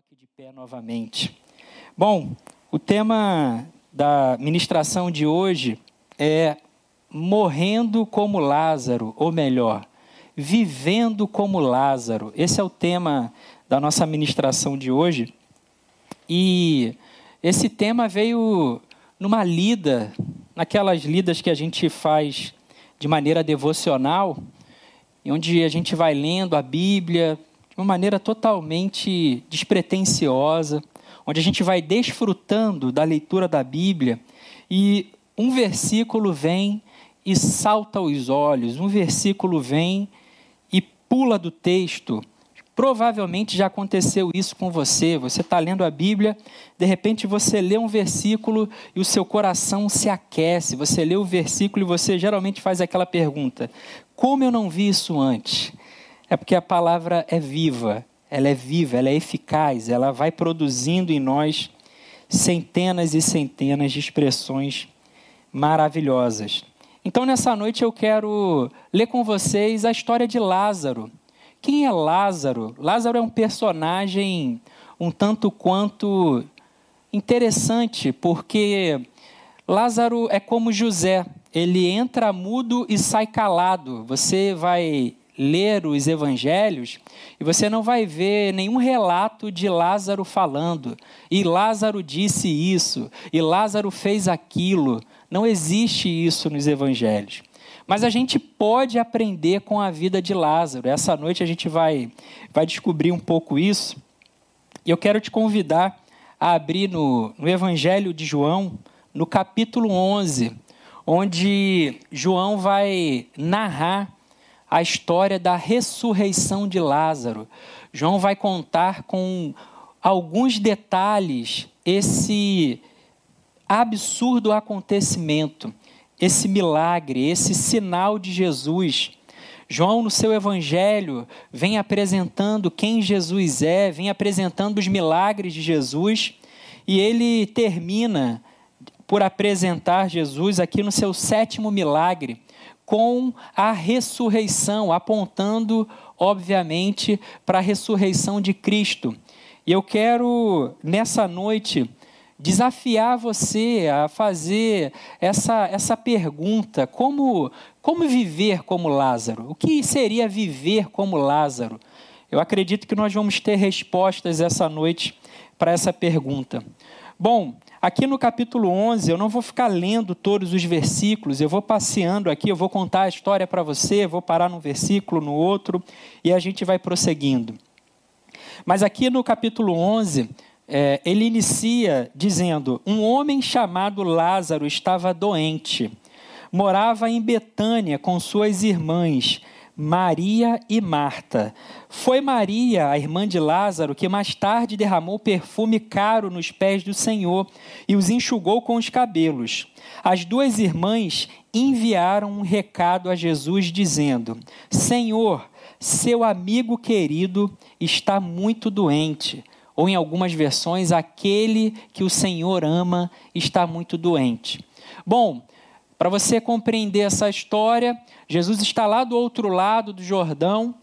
coloque de pé novamente. Bom, o tema da ministração de hoje é morrendo como Lázaro, ou melhor, vivendo como Lázaro. Esse é o tema da nossa ministração de hoje. E esse tema veio numa lida, naquelas lidas que a gente faz de maneira devocional, onde a gente vai lendo a Bíblia, uma maneira totalmente despretensiosa, onde a gente vai desfrutando da leitura da Bíblia e um versículo vem e salta aos olhos, um versículo vem e pula do texto. Provavelmente já aconteceu isso com você. Você está lendo a Bíblia, de repente você lê um versículo e o seu coração se aquece. Você lê o versículo e você geralmente faz aquela pergunta: Como eu não vi isso antes? É porque a palavra é viva, ela é viva, ela é eficaz, ela vai produzindo em nós centenas e centenas de expressões maravilhosas. Então, nessa noite, eu quero ler com vocês a história de Lázaro. Quem é Lázaro? Lázaro é um personagem um tanto quanto interessante, porque Lázaro é como José, ele entra mudo e sai calado. Você vai ler os evangelhos e você não vai ver nenhum relato de Lázaro falando. E Lázaro disse isso, e Lázaro fez aquilo. Não existe isso nos evangelhos. Mas a gente pode aprender com a vida de Lázaro. Essa noite a gente vai, vai descobrir um pouco isso. E eu quero te convidar a abrir no, no Evangelho de João, no capítulo 11, onde João vai narrar a história da ressurreição de Lázaro. João vai contar com alguns detalhes esse absurdo acontecimento, esse milagre, esse sinal de Jesus. João, no seu evangelho, vem apresentando quem Jesus é, vem apresentando os milagres de Jesus, e ele termina por apresentar Jesus aqui no seu sétimo milagre, com a ressurreição, apontando, obviamente, para a ressurreição de Cristo. E eu quero, nessa noite, desafiar você a fazer essa, essa pergunta: como, como viver como Lázaro? O que seria viver como Lázaro? Eu acredito que nós vamos ter respostas essa noite para essa pergunta. Bom, Aqui no capítulo 11, eu não vou ficar lendo todos os versículos, eu vou passeando aqui, eu vou contar a história para você, vou parar num versículo, no outro, e a gente vai prosseguindo. Mas aqui no capítulo 11, é, ele inicia dizendo: Um homem chamado Lázaro estava doente, morava em Betânia com suas irmãs. Maria e Marta. Foi Maria, a irmã de Lázaro, que mais tarde derramou perfume caro nos pés do Senhor e os enxugou com os cabelos. As duas irmãs enviaram um recado a Jesus dizendo: Senhor, seu amigo querido está muito doente. Ou em algumas versões, aquele que o Senhor ama está muito doente. Bom, para você compreender essa história, Jesus está lá do outro lado do Jordão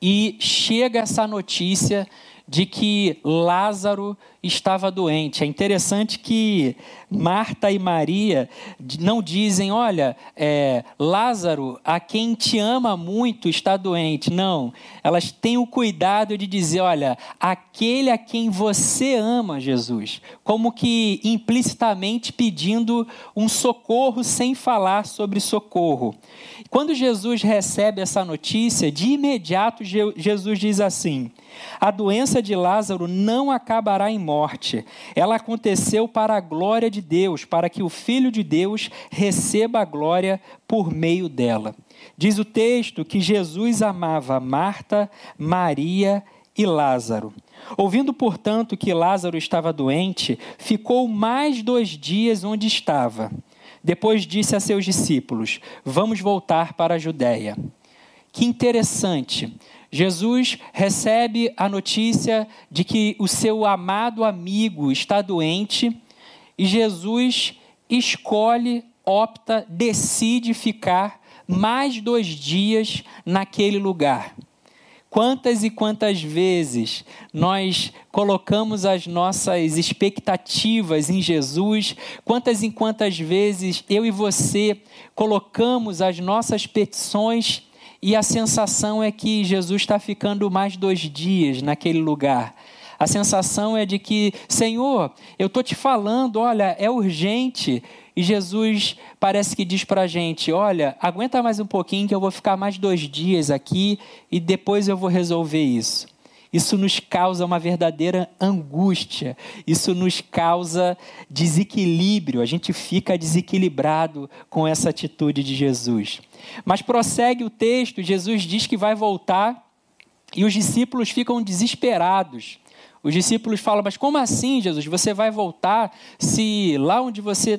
e chega essa notícia de que Lázaro estava doente. É interessante que Marta e Maria não dizem, olha, é, Lázaro, a quem te ama muito, está doente. Não, elas têm o cuidado de dizer, olha, aquele a quem você ama, Jesus, como que implicitamente pedindo um socorro sem falar sobre socorro. Quando Jesus recebe essa notícia, de imediato Jesus diz assim: a doença de Lázaro não acabará em morte. Ela aconteceu para a glória de Deus, para que o Filho de Deus receba a glória por meio dela. Diz o texto que Jesus amava Marta, Maria e Lázaro. Ouvindo, portanto, que Lázaro estava doente, ficou mais dois dias onde estava. Depois disse a seus discípulos: Vamos voltar para a Judéia. Que interessante. Jesus recebe a notícia de que o seu amado amigo está doente e Jesus escolhe, opta, decide ficar mais dois dias naquele lugar. Quantas e quantas vezes nós colocamos as nossas expectativas em Jesus? Quantas e quantas vezes eu e você colocamos as nossas petições e a sensação é que Jesus está ficando mais dois dias naquele lugar? A sensação é de que, Senhor, eu estou te falando, olha, é urgente, e Jesus parece que diz para a gente: olha, aguenta mais um pouquinho que eu vou ficar mais dois dias aqui e depois eu vou resolver isso. Isso nos causa uma verdadeira angústia, isso nos causa desequilíbrio, a gente fica desequilibrado com essa atitude de Jesus. Mas prossegue o texto, Jesus diz que vai voltar e os discípulos ficam desesperados. Os discípulos falam, mas como assim, Jesus? Você vai voltar se lá onde você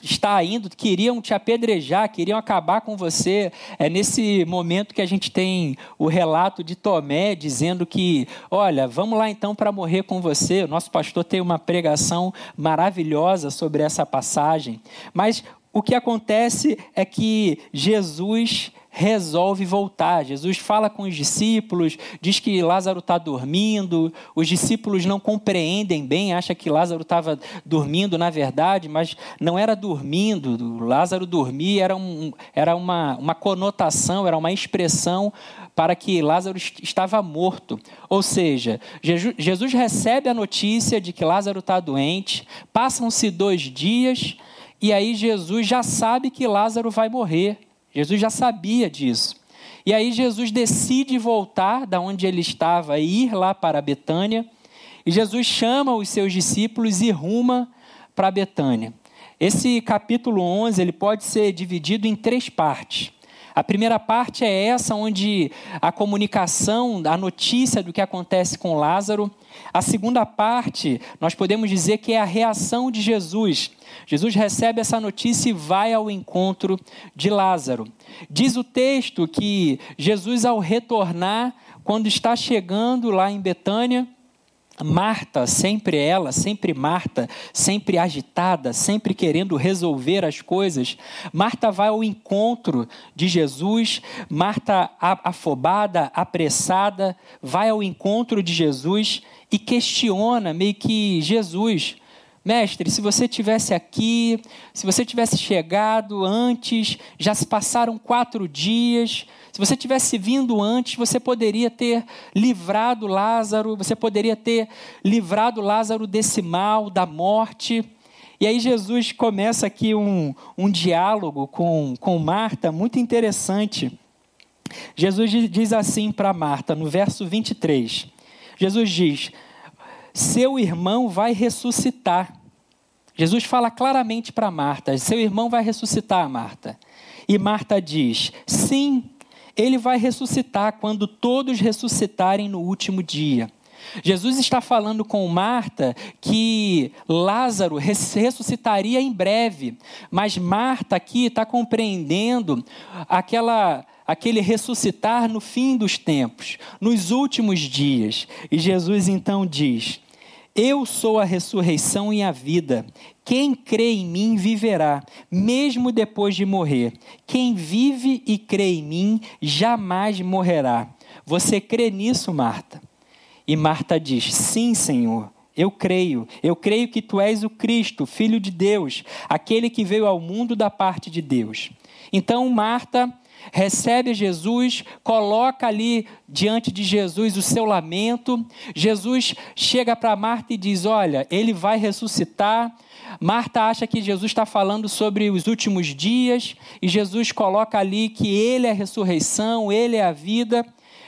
está indo queriam te apedrejar, queriam acabar com você? É nesse momento que a gente tem o relato de Tomé dizendo que, olha, vamos lá então para morrer com você. O nosso pastor tem uma pregação maravilhosa sobre essa passagem. Mas o que acontece é que Jesus resolve voltar. Jesus fala com os discípulos, diz que Lázaro está dormindo. Os discípulos não compreendem bem, acham que Lázaro estava dormindo na verdade, mas não era dormindo. Lázaro dormir era, um, era uma, uma conotação, era uma expressão para que Lázaro estava morto. Ou seja, Jesus recebe a notícia de que Lázaro está doente, passam-se dois dias. E aí Jesus já sabe que Lázaro vai morrer. Jesus já sabia disso. E aí Jesus decide voltar da onde ele estava e ir lá para Betânia. E Jesus chama os seus discípulos e ruma para Betânia. Esse capítulo 11 ele pode ser dividido em três partes. A primeira parte é essa, onde a comunicação, a notícia do que acontece com Lázaro. A segunda parte, nós podemos dizer que é a reação de Jesus. Jesus recebe essa notícia e vai ao encontro de Lázaro. Diz o texto que Jesus, ao retornar, quando está chegando lá em Betânia, Marta, sempre ela, sempre Marta, sempre agitada, sempre querendo resolver as coisas. Marta vai ao encontro de Jesus, Marta afobada, apressada, vai ao encontro de Jesus e questiona meio que Jesus. Mestre, se você tivesse aqui, se você tivesse chegado antes, já se passaram quatro dias, se você tivesse vindo antes, você poderia ter livrado Lázaro, você poderia ter livrado Lázaro desse mal, da morte. E aí Jesus começa aqui um, um diálogo com, com Marta muito interessante. Jesus diz assim para Marta, no verso 23. Jesus diz: Seu irmão vai ressuscitar. Jesus fala claramente para Marta: Seu irmão vai ressuscitar, Marta. E Marta diz: Sim, ele vai ressuscitar quando todos ressuscitarem no último dia. Jesus está falando com Marta que Lázaro ressuscitaria em breve, mas Marta aqui está compreendendo aquela aquele ressuscitar no fim dos tempos, nos últimos dias. E Jesus então diz: Eu sou a ressurreição e a vida. Quem crê em mim viverá, mesmo depois de morrer. Quem vive e crê em mim jamais morrerá. Você crê nisso, Marta? E Marta diz: Sim, Senhor. Eu creio, eu creio que tu és o Cristo, Filho de Deus, aquele que veio ao mundo da parte de Deus. Então Marta recebe Jesus, coloca ali diante de Jesus o seu lamento. Jesus chega para Marta e diz: Olha, ele vai ressuscitar. Marta acha que Jesus está falando sobre os últimos dias, e Jesus coloca ali que Ele é a ressurreição, Ele é a vida.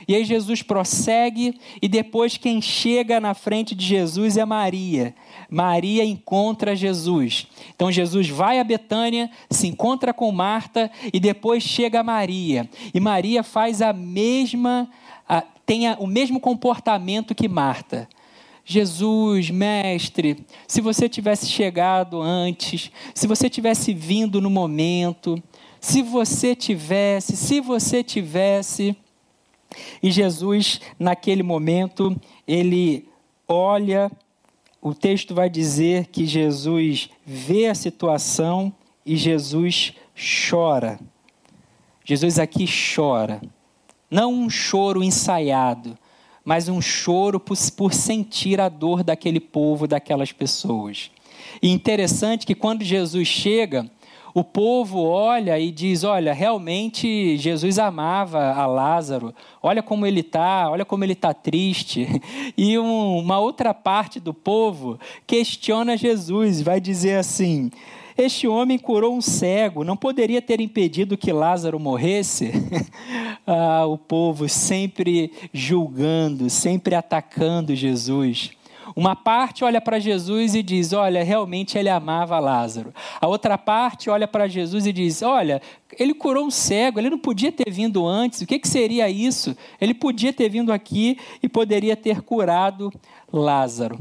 E aí Jesus prossegue, e depois quem chega na frente de Jesus é Maria. Maria encontra Jesus. Então Jesus vai a Betânia, se encontra com Marta, e depois chega Maria. E Maria faz a mesma, a, tem a, o mesmo comportamento que Marta. Jesus, mestre, se você tivesse chegado antes, se você tivesse vindo no momento, se você tivesse, se você tivesse. E Jesus, naquele momento, ele olha, o texto vai dizer que Jesus vê a situação e Jesus chora. Jesus aqui chora. Não um choro ensaiado, mas um choro por, por sentir a dor daquele povo, daquelas pessoas. E interessante que quando Jesus chega, o povo olha e diz: Olha, realmente Jesus amava a Lázaro, olha como ele está, olha como ele está triste. E um, uma outra parte do povo questiona Jesus, vai dizer assim: Este homem curou um cego, não poderia ter impedido que Lázaro morresse? ah, o povo sempre julgando, sempre atacando Jesus. Uma parte olha para Jesus e diz: Olha, realmente ele amava Lázaro. A outra parte olha para Jesus e diz: Olha, ele curou um cego, ele não podia ter vindo antes. O que, que seria isso? Ele podia ter vindo aqui e poderia ter curado Lázaro.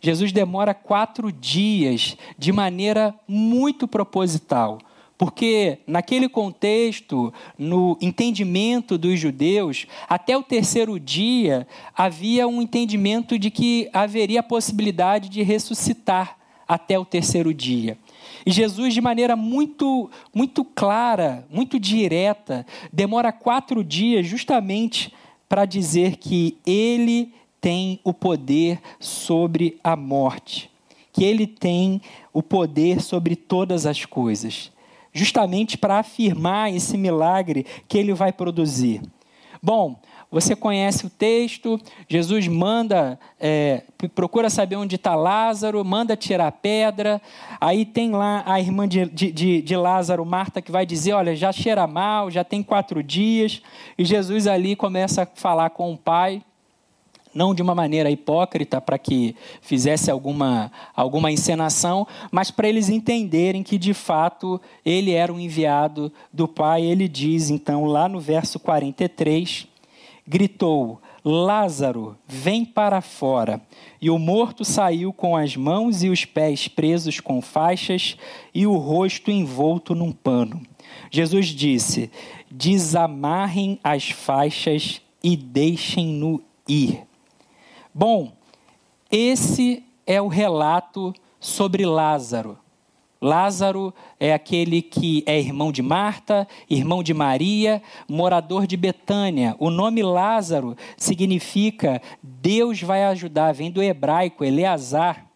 Jesus demora quatro dias de maneira muito proposital porque naquele contexto, no entendimento dos judeus, até o terceiro dia havia um entendimento de que haveria a possibilidade de ressuscitar até o terceiro dia. E Jesus, de maneira muito, muito clara, muito direta, demora quatro dias justamente para dizer que Ele tem o poder sobre a morte, que Ele tem o poder sobre todas as coisas justamente para afirmar esse milagre que ele vai produzir. Bom, você conhece o texto, Jesus manda, é, procura saber onde está Lázaro, manda tirar a pedra, aí tem lá a irmã de, de, de Lázaro, Marta, que vai dizer, olha, já cheira mal, já tem quatro dias, e Jesus ali começa a falar com o pai, não de uma maneira hipócrita para que fizesse alguma, alguma encenação, mas para eles entenderem que de fato ele era um enviado do Pai. Ele diz então lá no verso 43, gritou: Lázaro, vem para fora. E o morto saiu com as mãos e os pés presos com faixas e o rosto envolto num pano. Jesus disse: Desamarrem as faixas e deixem-no ir. Bom, esse é o relato sobre Lázaro. Lázaro é aquele que é irmão de Marta, irmão de Maria, morador de Betânia. O nome Lázaro significa Deus vai ajudar, vem do hebraico Eleazar.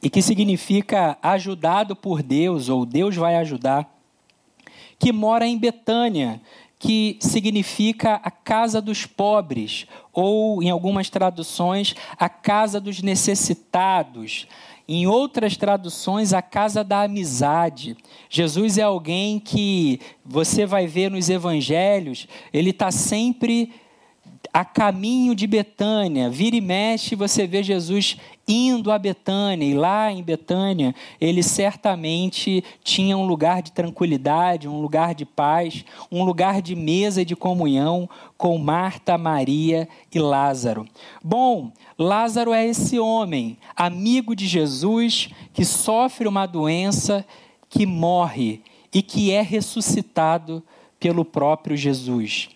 E que significa ajudado por Deus, ou Deus vai ajudar. Que mora em Betânia, que significa a casa dos pobres, ou em algumas traduções, a casa dos necessitados. Em outras traduções, a casa da amizade. Jesus é alguém que você vai ver nos evangelhos, ele está sempre a caminho de Betânia. Vira e mexe, você vê Jesus indo a Betânia, e lá em Betânia, ele certamente tinha um lugar de tranquilidade, um lugar de paz, um lugar de mesa e de comunhão com Marta, Maria e Lázaro. Bom, Lázaro é esse homem, amigo de Jesus, que sofre uma doença, que morre e que é ressuscitado pelo próprio Jesus.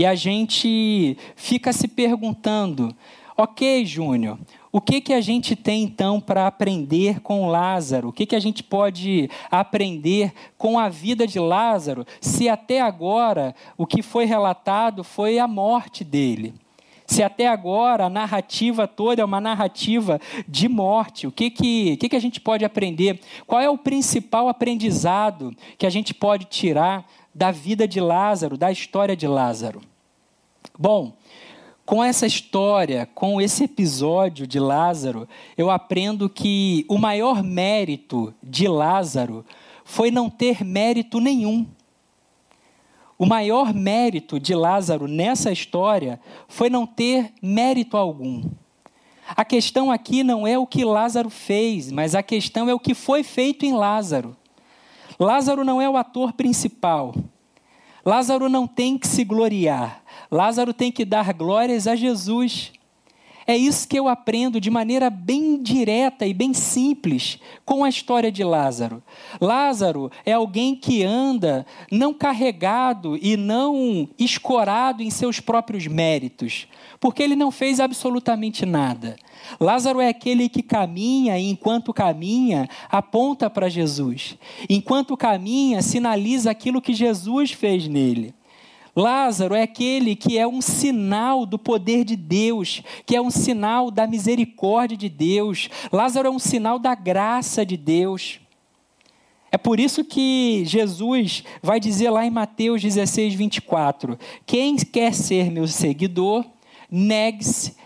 E a gente fica se perguntando: ok, Júnior, o que, que a gente tem então para aprender com Lázaro? O que, que a gente pode aprender com a vida de Lázaro, se até agora o que foi relatado foi a morte dele? Se até agora a narrativa toda é uma narrativa de morte, o que, que, que, que a gente pode aprender? Qual é o principal aprendizado que a gente pode tirar da vida de Lázaro, da história de Lázaro? Bom, com essa história, com esse episódio de Lázaro, eu aprendo que o maior mérito de Lázaro foi não ter mérito nenhum. O maior mérito de Lázaro nessa história foi não ter mérito algum. A questão aqui não é o que Lázaro fez, mas a questão é o que foi feito em Lázaro. Lázaro não é o ator principal. Lázaro não tem que se gloriar. Lázaro tem que dar glórias a Jesus. É isso que eu aprendo de maneira bem direta e bem simples com a história de Lázaro. Lázaro é alguém que anda não carregado e não escorado em seus próprios méritos, porque ele não fez absolutamente nada. Lázaro é aquele que caminha e, enquanto caminha, aponta para Jesus. Enquanto caminha, sinaliza aquilo que Jesus fez nele. Lázaro é aquele que é um sinal do poder de Deus, que é um sinal da misericórdia de Deus. Lázaro é um sinal da graça de Deus. É por isso que Jesus vai dizer lá em Mateus 16, 24: Quem quer ser meu seguidor, negue-se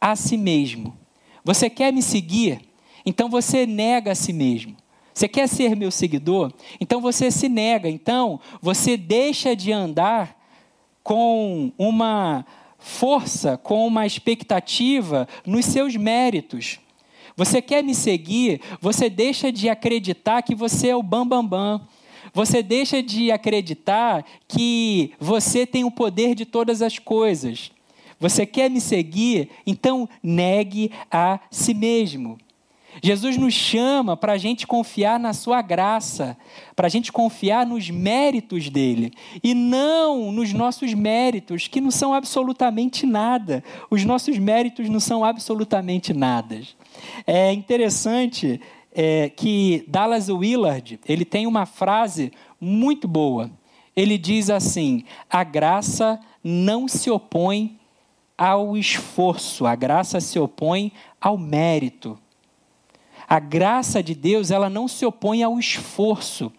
a si mesmo. Você quer me seguir? Então você nega a si mesmo. Você quer ser meu seguidor? Então você se nega. Então você deixa de andar com uma força, com uma expectativa nos seus méritos. Você quer me seguir? Você deixa de acreditar que você é o bambambam. Bam, bam. Você deixa de acreditar que você tem o poder de todas as coisas. Você quer me seguir? Então negue a si mesmo. Jesus nos chama para a gente confiar na Sua graça, para a gente confiar nos méritos dele, e não nos nossos méritos, que não são absolutamente nada. Os nossos méritos não são absolutamente nada. É interessante é, que Dallas Willard ele tem uma frase muito boa. Ele diz assim: a graça não se opõe ao esforço, a graça se opõe ao mérito. A graça de Deus, ela não se opõe ao esforço.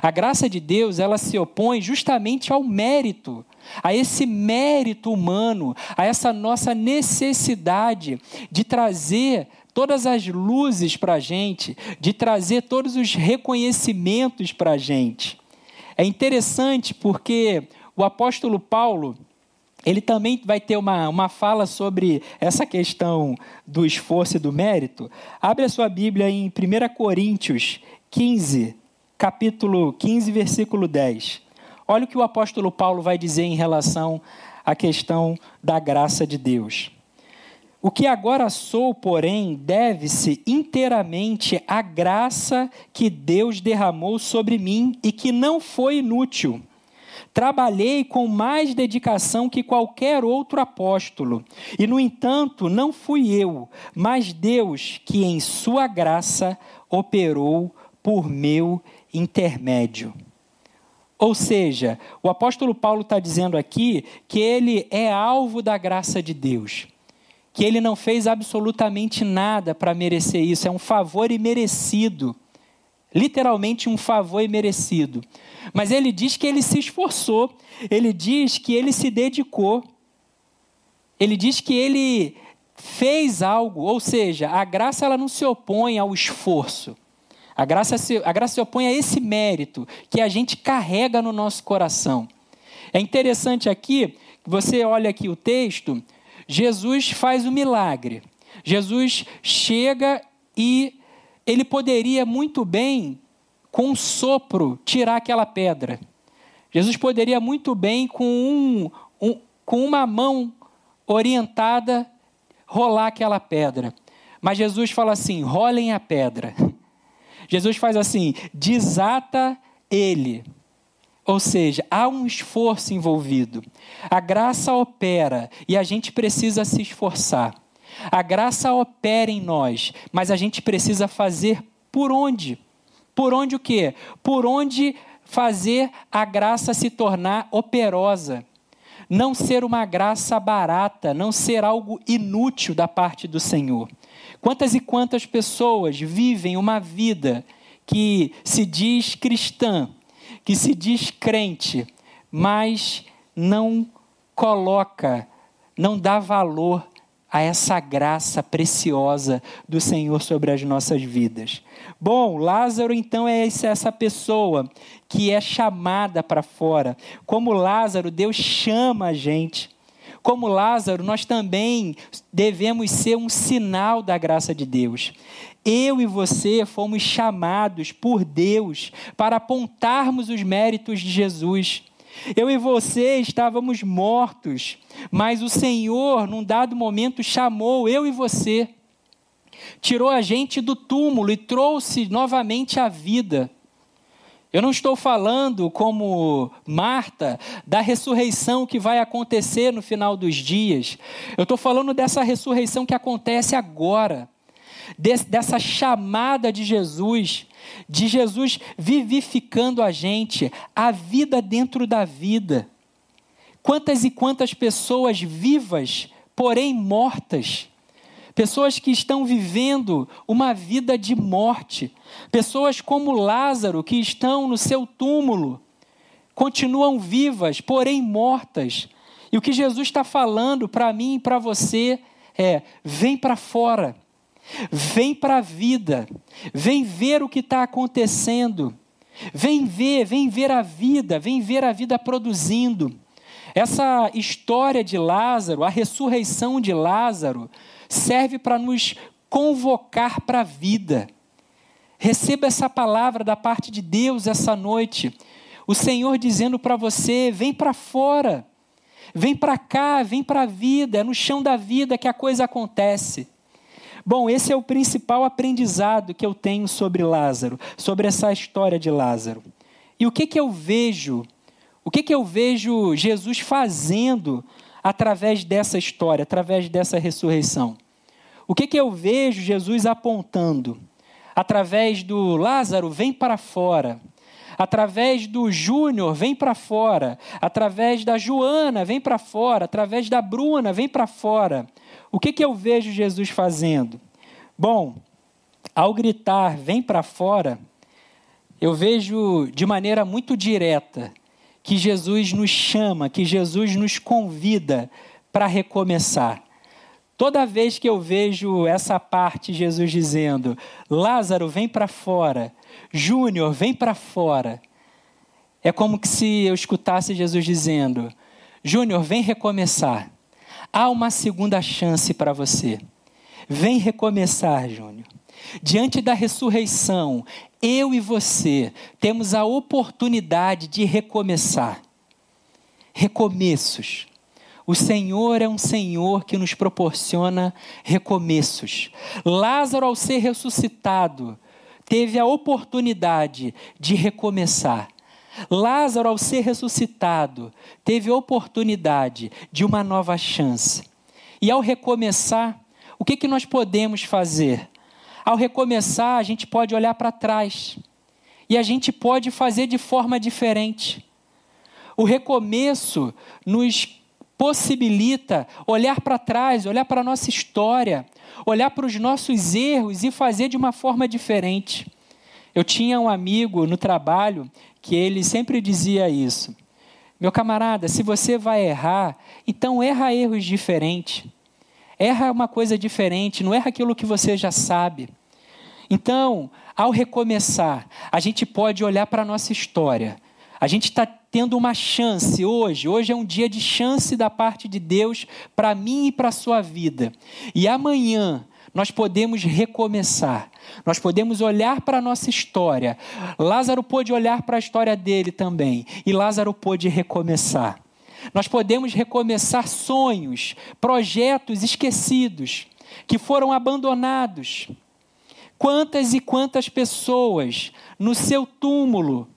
A graça de Deus, ela se opõe justamente ao mérito, a esse mérito humano, a essa nossa necessidade de trazer todas as luzes para a gente, de trazer todos os reconhecimentos para a gente. É interessante porque o apóstolo Paulo, ele também vai ter uma, uma fala sobre essa questão do esforço e do mérito. Abre a sua Bíblia em 1 Coríntios 15, capítulo 15, versículo 10. Olha o que o apóstolo Paulo vai dizer em relação à questão da graça de Deus. O que agora sou, porém, deve-se inteiramente à graça que Deus derramou sobre mim e que não foi inútil Trabalhei com mais dedicação que qualquer outro apóstolo, e no entanto não fui eu, mas Deus que em Sua graça operou por meu intermédio. Ou seja, o apóstolo Paulo está dizendo aqui que ele é alvo da graça de Deus, que ele não fez absolutamente nada para merecer isso, é um favor imerecido literalmente um favor imerecido. Mas ele diz que ele se esforçou, ele diz que ele se dedicou, ele diz que ele fez algo, ou seja, a graça ela não se opõe ao esforço. A graça, se, a graça se opõe a esse mérito que a gente carrega no nosso coração. É interessante aqui, você olha aqui o texto, Jesus faz o milagre. Jesus chega e ele poderia muito bem, com um sopro, tirar aquela pedra. Jesus poderia muito bem, com, um, um, com uma mão orientada, rolar aquela pedra. Mas Jesus fala assim: rolem a pedra. Jesus faz assim: desata ele. Ou seja, há um esforço envolvido. A graça opera e a gente precisa se esforçar. A graça opera em nós, mas a gente precisa fazer por onde? Por onde o quê? Por onde fazer a graça se tornar operosa. Não ser uma graça barata, não ser algo inútil da parte do Senhor. Quantas e quantas pessoas vivem uma vida que se diz cristã, que se diz crente, mas não coloca, não dá valor a essa graça preciosa do Senhor sobre as nossas vidas. Bom, Lázaro então é essa pessoa que é chamada para fora. Como Lázaro, Deus chama a gente. Como Lázaro, nós também devemos ser um sinal da graça de Deus. Eu e você fomos chamados por Deus para apontarmos os méritos de Jesus Eu e você estávamos mortos, mas o Senhor, num dado momento, chamou eu e você, tirou a gente do túmulo e trouxe novamente a vida. Eu não estou falando, como Marta, da ressurreição que vai acontecer no final dos dias. Eu estou falando dessa ressurreição que acontece agora, dessa chamada de Jesus, de Jesus vivificando a gente, a vida dentro da vida. Quantas e quantas pessoas vivas, porém mortas, pessoas que estão vivendo uma vida de morte, pessoas como Lázaro, que estão no seu túmulo, continuam vivas, porém mortas. E o que Jesus está falando para mim e para você é: vem para fora, vem para a vida, vem ver o que está acontecendo, vem ver, vem ver a vida, vem ver a vida produzindo. Essa história de Lázaro, a ressurreição de Lázaro, serve para nos convocar para a vida. Receba essa palavra da parte de Deus essa noite. O Senhor dizendo para você: vem para fora, vem para cá, vem para a vida, é no chão da vida que a coisa acontece. Bom, esse é o principal aprendizado que eu tenho sobre Lázaro, sobre essa história de Lázaro. E o que, que eu vejo? O que, que eu vejo Jesus fazendo através dessa história, através dessa ressurreição? O que, que eu vejo Jesus apontando? Através do Lázaro, vem para fora. Através do Júnior, vem para fora. Através da Joana, vem para fora. Através da Bruna, vem para fora. O que, que eu vejo Jesus fazendo? Bom, ao gritar, vem para fora, eu vejo de maneira muito direta que Jesus nos chama, que Jesus nos convida para recomeçar. Toda vez que eu vejo essa parte, Jesus dizendo: Lázaro, vem para fora, Júnior, vem para fora, é como que se eu escutasse Jesus dizendo: Júnior, vem recomeçar. Há uma segunda chance para você. Vem recomeçar, Júnior. Diante da ressurreição, eu e você temos a oportunidade de recomeçar. Recomeços. O Senhor é um Senhor que nos proporciona recomeços. Lázaro, ao ser ressuscitado, teve a oportunidade de recomeçar. Lázaro, ao ser ressuscitado, teve oportunidade de uma nova chance. E ao recomeçar, o que, que nós podemos fazer? Ao recomeçar, a gente pode olhar para trás e a gente pode fazer de forma diferente. O recomeço nos possibilita olhar para trás, olhar para a nossa história, olhar para os nossos erros e fazer de uma forma diferente. Eu tinha um amigo no trabalho que ele sempre dizia isso. Meu camarada, se você vai errar, então erra erros diferentes. Erra uma coisa diferente, não erra aquilo que você já sabe. Então, ao recomeçar, a gente pode olhar para a nossa história. A gente está tendo uma chance hoje. Hoje é um dia de chance da parte de Deus para mim e para a sua vida. E amanhã nós podemos recomeçar. Nós podemos olhar para a nossa história. Lázaro pôde olhar para a história dele também. E Lázaro pôde recomeçar. Nós podemos recomeçar sonhos, projetos esquecidos, que foram abandonados. Quantas e quantas pessoas no seu túmulo,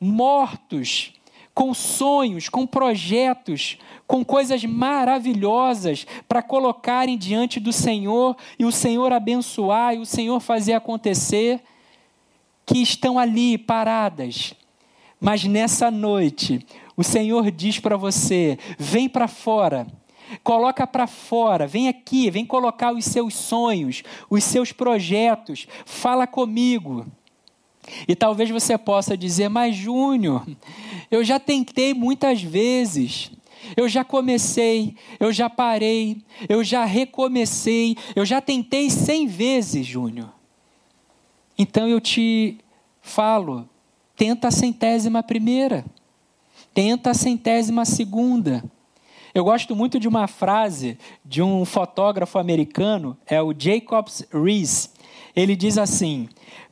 mortos, com sonhos, com projetos, com coisas maravilhosas para colocarem diante do Senhor e o Senhor abençoar e o Senhor fazer acontecer, que estão ali paradas. Mas nessa noite, o Senhor diz para você: vem para fora. Coloca para fora, vem aqui, vem colocar os seus sonhos, os seus projetos, fala comigo. E talvez você possa dizer, mas Júnior, eu já tentei muitas vezes. Eu já comecei, eu já parei, eu já recomecei, eu já tentei cem vezes, Júnior. Então eu te falo, tenta a centésima primeira, tenta a centésima segunda, Eu gosto muito de uma frase de um fotógrafo americano, é o Jacobs Rees. Ele diz assim: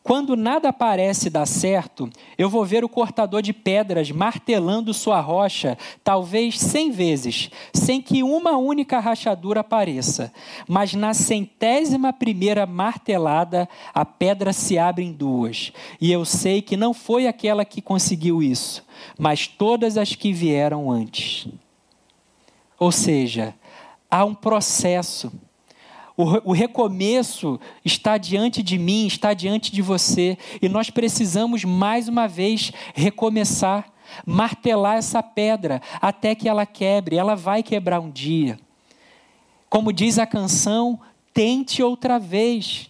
Quando nada parece dar certo, eu vou ver o cortador de pedras martelando sua rocha, talvez cem vezes, sem que uma única rachadura apareça. Mas na centésima primeira martelada, a pedra se abre em duas. E eu sei que não foi aquela que conseguiu isso, mas todas as que vieram antes. Ou seja, há um processo. O, recomeço está diante de mim, está diante de você, e nós precisamos mais uma vez recomeçar, martelar essa pedra até que ela quebre. Ela vai quebrar um dia. Como diz a canção, tente outra vez.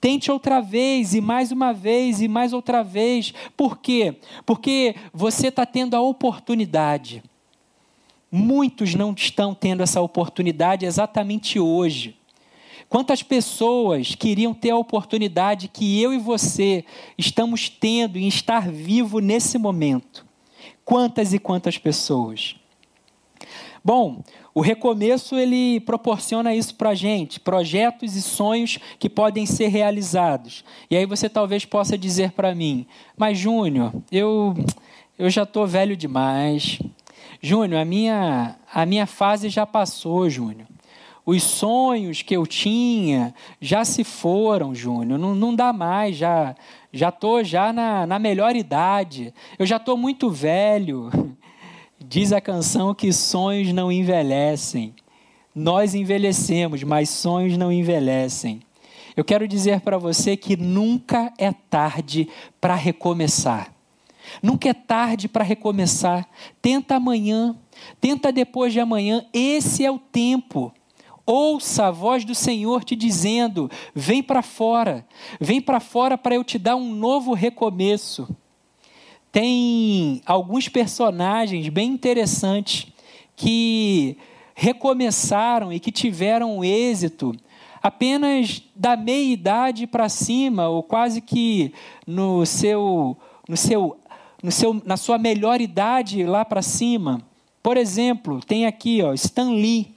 Tente outra vez, e mais uma vez, e mais outra vez. Por quê? Porque você está tendo a oportunidade Muitos não estão tendo essa oportunidade exatamente hoje. Quantas pessoas queriam ter a oportunidade que eu e você estamos tendo em estar vivo nesse momento? Quantas e quantas pessoas? Bom, o recomeço ele proporciona isso para a gente, projetos e sonhos que podem ser realizados. E aí você talvez possa dizer para mim, mas Júnior, eu, eu já estou velho demais, Júnior, a minha, a minha fase já passou, Júnior. Os sonhos que eu tinha já se foram, Júnior. Não, não dá mais, já já estou já na, na melhor idade. Eu já estou muito velho. Diz a canção que sonhos não envelhecem. Nós envelhecemos, mas sonhos não envelhecem. Eu quero dizer para você que nunca é tarde para recomeçar. Nunca é tarde para recomeçar. Tenta amanhã, tenta depois de amanhã. Esse é o tempo. Ouça a voz do Senhor te dizendo: vem para fora, vem para fora para eu te dar um novo recomeço. Tem alguns personagens bem interessantes que recomeçaram e que tiveram êxito apenas da meia idade para cima, ou quase que no seu, no seu no seu, na sua melhor idade lá para cima. Por exemplo, tem aqui ó, Stan Lee,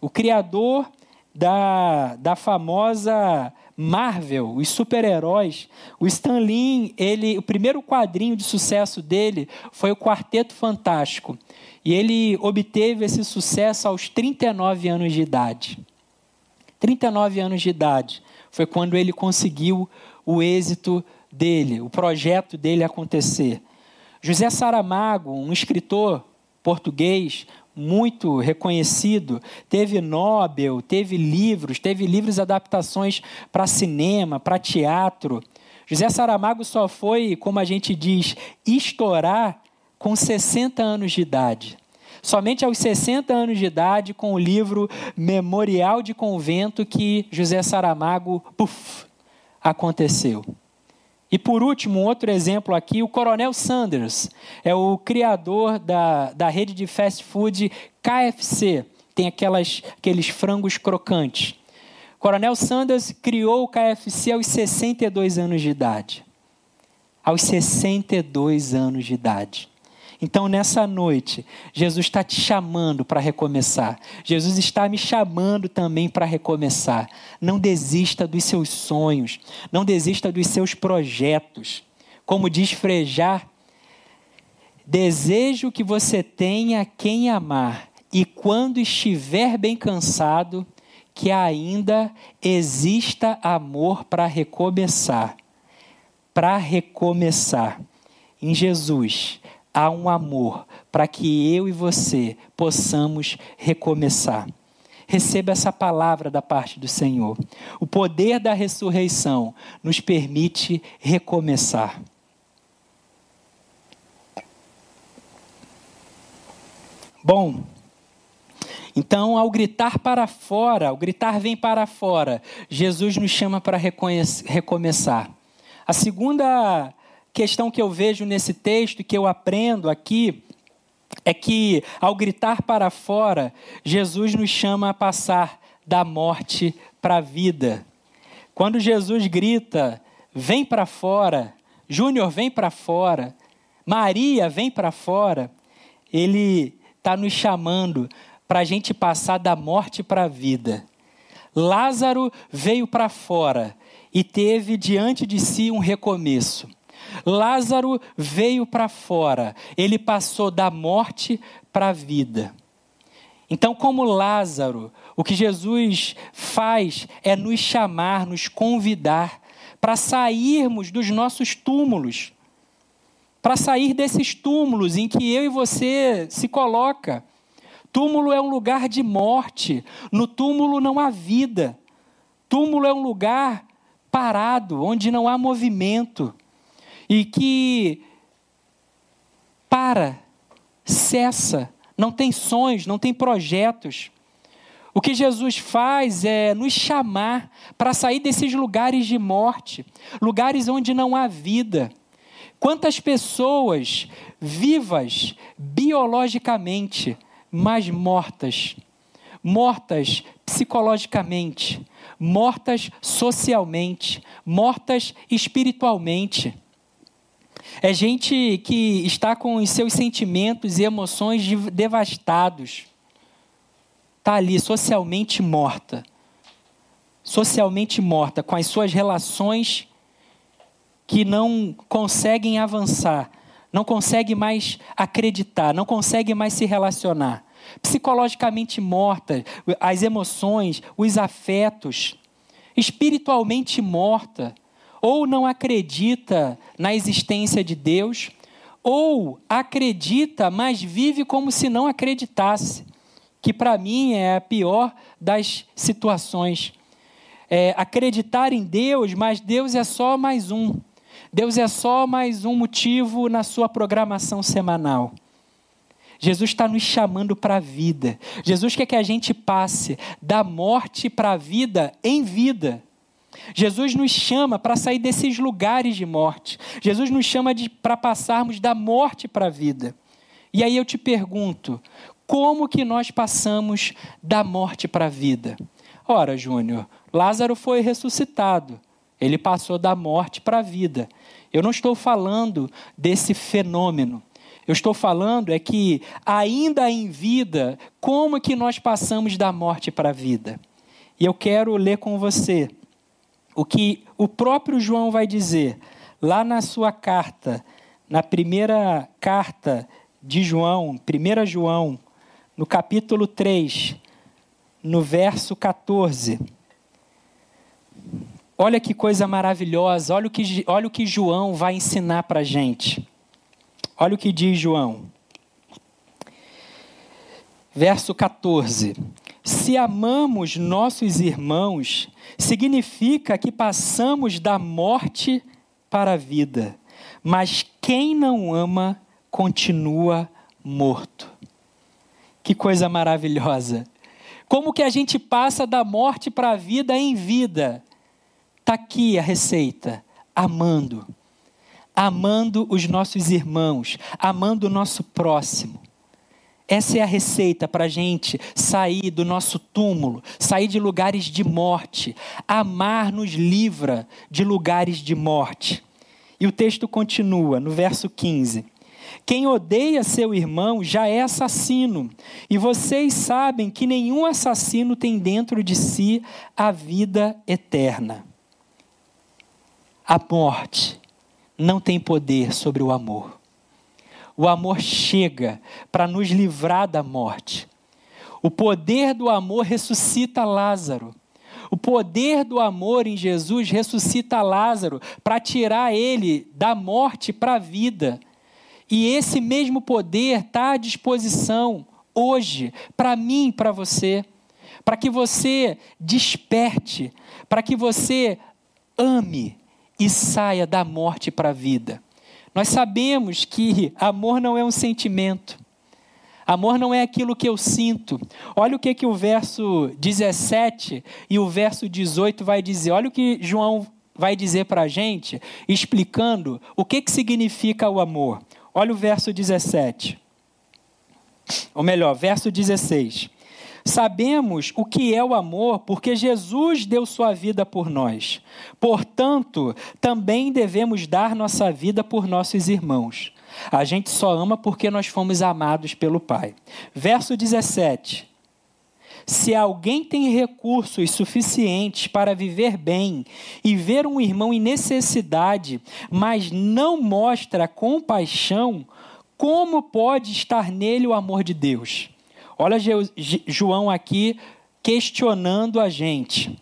o criador da, da famosa Marvel, os super-heróis. O Stan Lee, ele, o primeiro quadrinho de sucesso dele foi o Quarteto Fantástico. E ele obteve esse sucesso aos 39 anos de idade. 39 anos de idade foi quando ele conseguiu o êxito dele, o projeto dele acontecer. José Saramago, um escritor português muito reconhecido, teve Nobel, teve livros, teve livros adaptações para cinema, para teatro. José Saramago só foi, como a gente diz, estourar com 60 anos de idade. Somente aos 60 anos de idade, com o livro Memorial de Convento, que José Saramago, puf, aconteceu. E por último, um outro exemplo aqui, o Coronel Sanders, é o criador da, da rede de fast food KFC, tem aquelas, aqueles frangos crocantes. Coronel Sanders criou o KFC aos 62 anos de idade. Aos 62 anos de idade. Então, nessa noite, Jesus está te chamando para recomeçar. Jesus está me chamando também para recomeçar. Não desista dos seus sonhos. Não desista dos seus projetos. Como diz Frejar, desejo que você tenha quem amar. E quando estiver bem cansado, que ainda exista amor para recomeçar. Para recomeçar. Em Jesus há um amor para que eu e você possamos recomeçar. Receba essa palavra da parte do Senhor. O poder da ressurreição nos permite recomeçar. Bom, então, ao gritar para fora, ao gritar vem para fora, Jesus nos chama para recomeçar. A segunda questão que eu vejo nesse texto que eu aprendo aqui é que, ao gritar para fora, Jesus nos chama a passar da morte para a vida. Quando Jesus grita, vem para fora, Júnior, vem para fora, Maria, vem para fora, ele está nos chamando para a gente passar da morte para a vida. Lázaro veio para fora e teve diante de si um recomeço. Lázaro veio para fora, ele passou da morte para a vida. Então, como Lázaro, o que Jesus faz é nos chamar, nos convidar para sairmos dos nossos túmulos, para sair desses túmulos em que eu e você se coloca. Túmulo é um lugar de morte, no túmulo não há vida. Túmulo é um lugar parado, onde não há movimento e que para, cessa, não tem sonhos, não tem projetos. O que Jesus faz é nos chamar para sair desses lugares de morte, lugares onde não há vida. Quantas pessoas vivas biologicamente, mas mortas, mortas psicologicamente, mortas socialmente, mortas espiritualmente. É gente que está com os seus sentimentos e emoções devastados. Está ali socialmente morta. Socialmente morta, com as suas relações que não conseguem avançar, não consegue mais acreditar, não consegue mais se relacionar. Psicologicamente morta, as emoções, os afetos. Espiritualmente morta ou não acredita na existência de Deus, ou acredita, mas vive como se não acreditasse, que para mim é a pior das situações. É, acreditar em Deus, mas Deus é só mais um. Deus é só mais um motivo na sua programação semanal. Jesus está nos chamando para a vida. Jesus quer que a gente passe da morte para a vida em vida. Jesus nos chama para sair desses lugares de morte. Jesus nos chama para passarmos da morte para a vida. E aí eu te pergunto, como que nós passamos da morte para a vida? Ora, Júnior, Lázaro foi ressuscitado. Ele passou da morte para a vida. Eu não estou falando desse fenômeno. Eu estou falando é que ainda em vida, como que nós passamos da morte para a vida? E eu quero ler com você o que o próprio João vai dizer lá na sua carta, na primeira carta de João, 1 João, no capítulo 3, no verso 14. Olha que coisa maravilhosa, olha o que, olha o que João vai ensinar para a gente. Olha o que diz João. Verso 14. Se amamos nossos irmãos, significa que passamos da morte para a vida. Mas quem não ama continua morto. Que coisa maravilhosa. Como que a gente passa da morte para a vida em vida? Está aqui a receita: amando. Amando os nossos irmãos, amando o nosso próximo. Essa é a receita para a gente sair do nosso túmulo, sair de lugares de morte. Amar nos livra de lugares de morte. E o texto continua no verso 15. Quem odeia seu irmão já é assassino, e vocês sabem que nenhum assassino tem dentro de si a vida eterna. A morte não tem poder sobre o amor o amor chega para nos livrar da morte. O poder do amor ressuscita Lázaro. O poder do amor em Jesus ressuscita Lázaro para tirar ele da morte para a vida. E esse mesmo poder está à disposição hoje, para mim e para você, para que você desperte, para que você ame e saia da morte para a vida. Nós sabemos que amor não é um sentimento. Amor não é aquilo que eu sinto. Olha o que, que o verso 17 e o verso 18 vai dizer. Olha o que João vai dizer para a gente, explicando o que, que significa o amor. Olha o verso 17. Ou melhor, verso 16. Sabemos o que é o amor porque Jesus deu sua vida por nós. Portanto, também devemos dar nossa vida por nossos irmãos. A gente só ama porque nós fomos amados pelo Pai. Verso 17. Se alguém tem recursos suficientes para viver bem e ver um irmão em necessidade, mas não mostra compaixão, como pode estar nele o amor de Deus? Olha João aqui questionando a gente.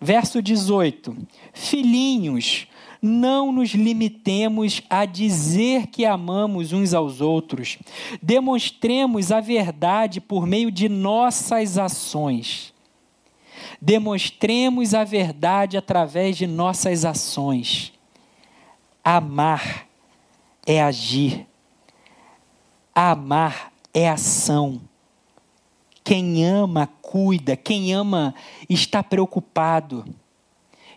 Verso 18: Filhinhos, não nos limitemos a dizer que amamos uns aos outros. Demonstremos a verdade por meio de nossas ações. Demonstremos a verdade através de nossas ações. Amar é agir. Amar é ação. Quem ama, cuida. Quem ama, está preocupado.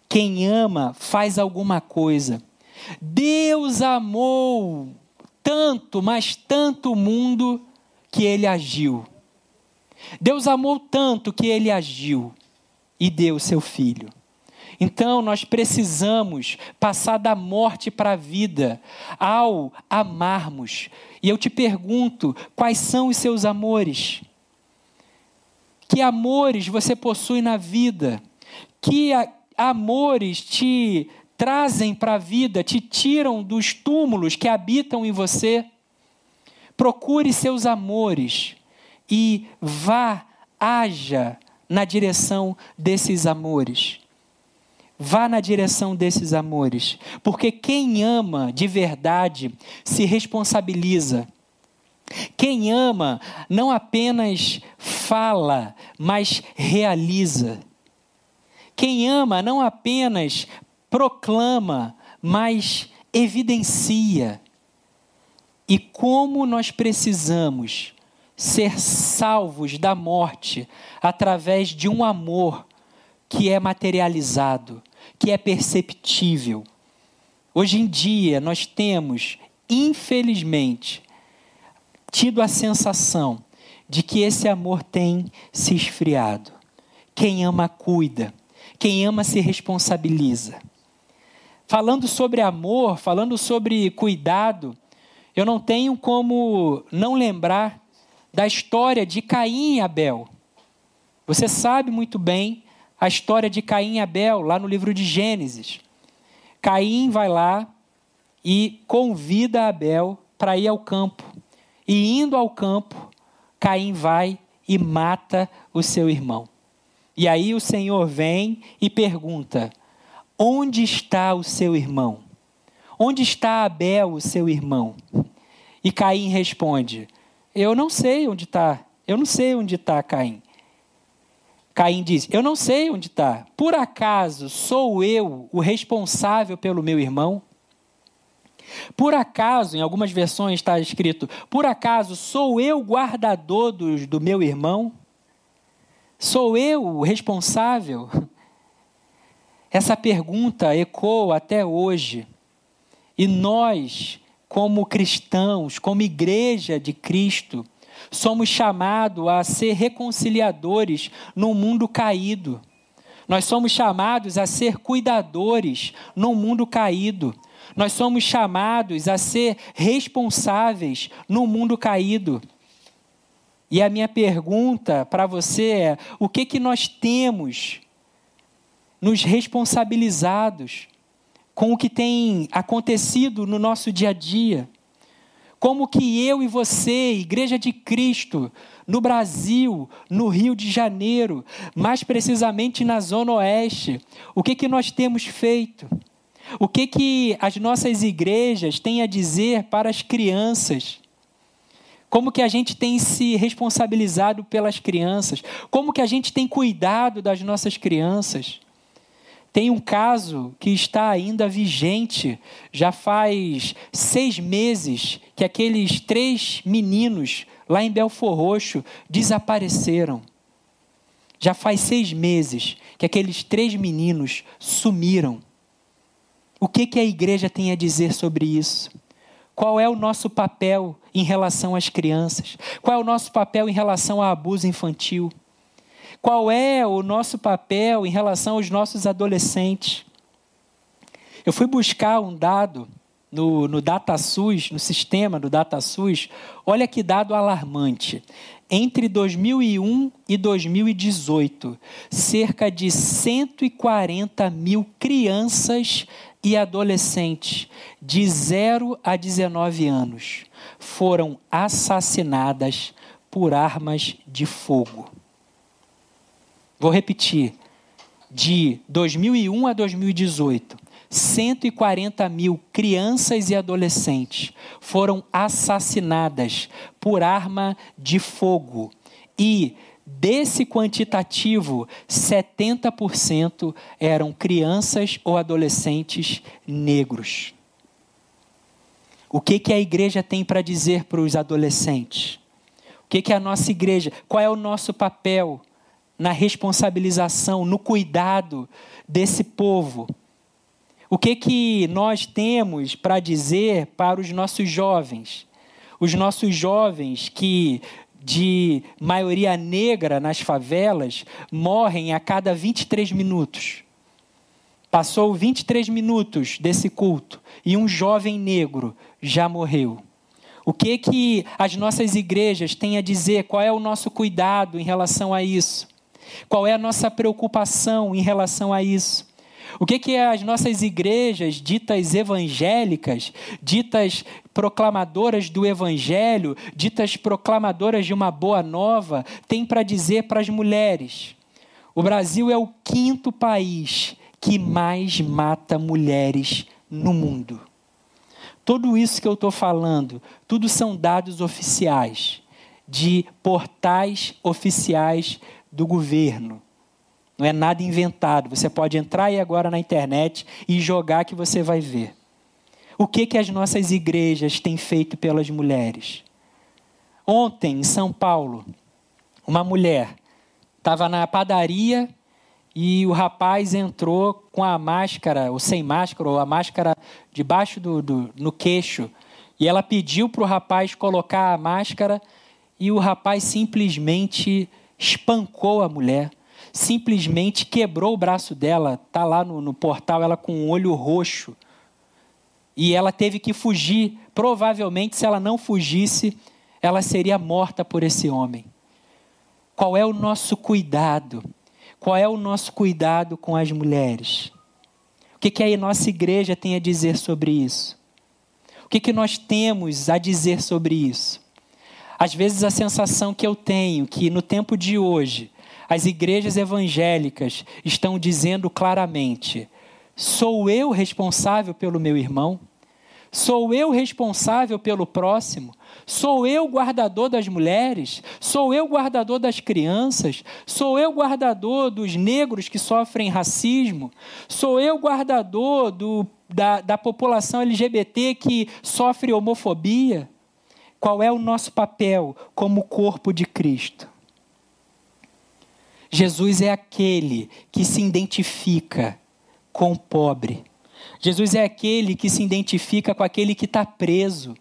Quem ama, faz alguma coisa. Deus amou tanto, mas tanto o mundo que ele agiu. Deus amou tanto que ele agiu e deu seu filho. Então nós precisamos passar da morte para a vida ao amarmos. E eu te pergunto: quais são os seus amores? Que amores você possui na vida? Que amores te trazem para a vida, te tiram dos túmulos que habitam em você? Procure seus amores e vá, haja na direção desses amores. Vá na direção desses amores, porque quem ama de verdade se responsabiliza quem ama não apenas fala, mas realiza. Quem ama não apenas proclama, mas evidencia. E como nós precisamos ser salvos da morte através de um amor que é materializado, que é perceptível. Hoje em dia nós temos, infelizmente, tido a sensação de que esse amor tem se esfriado. Quem ama, cuida. Quem ama, se responsabiliza. Falando sobre amor, falando sobre cuidado, eu não tenho como não lembrar da história de Caim e Abel. Você sabe muito bem a história de Caim e Abel, lá no livro de Gênesis. Caim vai lá e convida Abel para ir ao campo. E indo ao campo, Caim vai e mata o seu irmão. E aí o Senhor vem e pergunta: Onde está o seu irmão? Onde está Abel, o seu irmão? E Caim responde: Eu não sei onde está. Eu não sei onde está Caim. Caim diz: Eu não sei onde está. Por acaso sou eu o responsável pelo meu irmão? Por acaso, em algumas versões está escrito: Por acaso sou eu guardador do, do meu irmão? Sou eu o responsável? Essa pergunta ecoa até hoje. E nós, como cristãos, como igreja de Cristo, somos chamados a ser reconciliadores num mundo caído. Nós somos chamados a ser cuidadores num mundo caído. Nós somos chamados a ser responsáveis no mundo caído. E a minha pergunta para você é: o que que nós temos nos responsabilizados com o que tem acontecido no nosso dia a dia? Como que eu e você, Igreja de Cristo, no Brasil, no Rio de Janeiro, mais precisamente na Zona Oeste, o que que nós temos feito? O que que as nossas igrejas têm a dizer para as crianças? Como que a gente tem se responsabilizado pelas crianças? Como que a gente tem cuidado das nossas crianças? Tem um caso que está ainda vigente, já faz seis meses que aqueles três meninos lá em Belfor Roxo desapareceram. Já faz seis meses que aqueles três meninos sumiram. O que, que a igreja tem a dizer sobre isso? Qual é o nosso papel em relação às crianças? Qual é o nosso papel em relação ao abuso infantil? Qual é o nosso papel em relação aos nossos adolescentes? Eu fui buscar um dado no, no DataSUS, no sistema do DataSUS. Olha que dado alarmante. entre 2001 e 2018, cerca de 140 mil crianças e adolescentes de 0 a 19 anos foram assassinadas por armas de fogo. Vou repetir. De 2001 a 2018, 140 mil crianças e adolescentes foram assassinadas por arma de fogo. E desse quantitativo, 70% eram crianças ou adolescentes negros. O que, que a igreja tem para dizer para os adolescentes? O que, que a nossa igreja, qual é o nosso papel na responsabilização, no cuidado desse povo? O que que nós temos para dizer para os nossos jovens? Os nossos jovens que de maioria negra nas favelas morrem a cada 23 minutos. Passou 23 minutos desse culto e um jovem negro já morreu. O que que as nossas igrejas têm a dizer? Qual é o nosso cuidado em relação a isso? Qual é a nossa preocupação em relação a isso? O que, que as nossas igrejas, ditas evangélicas, ditas proclamadoras do evangelho, ditas proclamadoras de uma boa nova, têm para dizer para as mulheres? O Brasil é o quinto país que mais mata mulheres no mundo. Tudo isso que eu estou falando, tudo são dados oficiais, de portais oficiais do governo. Não é nada inventado. Você pode entrar aí agora na internet e jogar que você vai ver. O que, que as nossas igrejas têm feito pelas mulheres? Ontem, em São Paulo, uma mulher estava na padaria e o rapaz entrou com a máscara, ou sem máscara, ou a máscara debaixo do, do no queixo. E ela pediu para o rapaz colocar a máscara e o rapaz simplesmente espancou a mulher simplesmente quebrou o braço dela, está lá no, no portal, ela com um olho roxo. E ela teve que fugir. Provavelmente, se ela não fugisse, ela seria morta por esse homem. Qual é o nosso cuidado? Qual é o nosso cuidado com as mulheres? O que, que a nossa igreja tem a dizer sobre isso? O que, que nós temos a dizer sobre isso? Às vezes a sensação que eu tenho que no tempo de hoje, as igrejas evangélicas estão dizendo claramente: sou eu responsável pelo meu irmão? Sou eu responsável pelo próximo? Sou eu guardador das mulheres? Sou eu guardador das crianças? Sou eu guardador dos negros que sofrem racismo? Sou eu guardador do, da, da população LGBT que sofre homofobia? Qual é o nosso papel como corpo de Cristo? Jesus é aquele que se identifica com o pobre. Jesus é aquele que se identifica com aquele que está preso.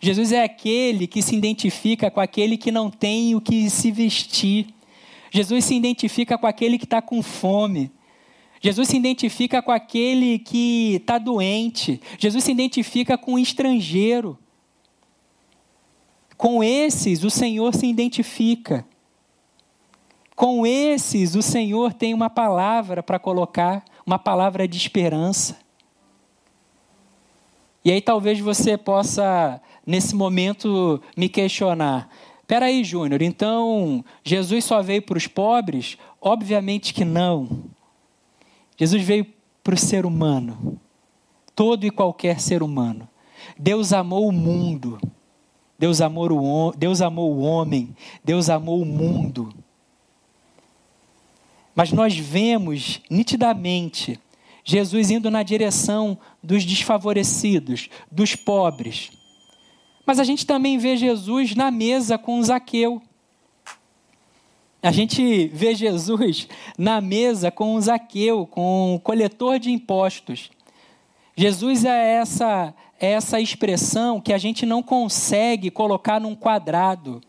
Jesus é aquele que se identifica com aquele que não tem o que se vestir. Jesus se identifica com aquele que está com fome. Jesus se identifica com aquele que está doente. Jesus se identifica com o estrangeiro. Com esses, o Senhor se identifica. Com esses, o Senhor tem uma palavra para colocar, uma palavra de esperança. E aí talvez você possa, nesse momento, me questionar. Peraí, Júnior, então Jesus só veio para os pobres? Obviamente que não. Jesus veio para o ser humano, todo e qualquer ser humano. Deus amou o mundo, Deus amou o, Deus amou o homem, Deus amou o mundo. Mas nós vemos nitidamente Jesus indo na direção dos desfavorecidos, dos pobres. Mas a gente também vê Jesus na mesa com Zaqueu. A gente vê Jesus na mesa com Zaqueu, com o coletor de impostos. Jesus é essa, é essa expressão que a gente não consegue colocar num quadrado.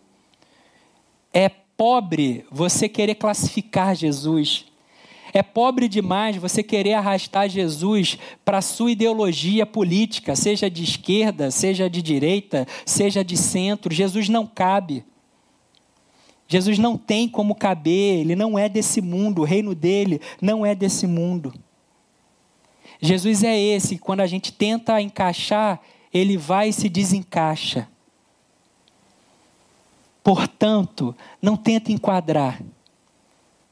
É pobre você querer classificar Jesus. É pobre demais você querer arrastar Jesus para a sua ideologia política, seja de esquerda, seja de direita, seja de centro. Jesus não cabe. Jesus não tem como caber, ele não é desse mundo, o reino dele não é desse mundo. Jesus é esse, quando a gente tenta encaixar, ele vai e se desencaixa. Portanto, não tenta enquadrar.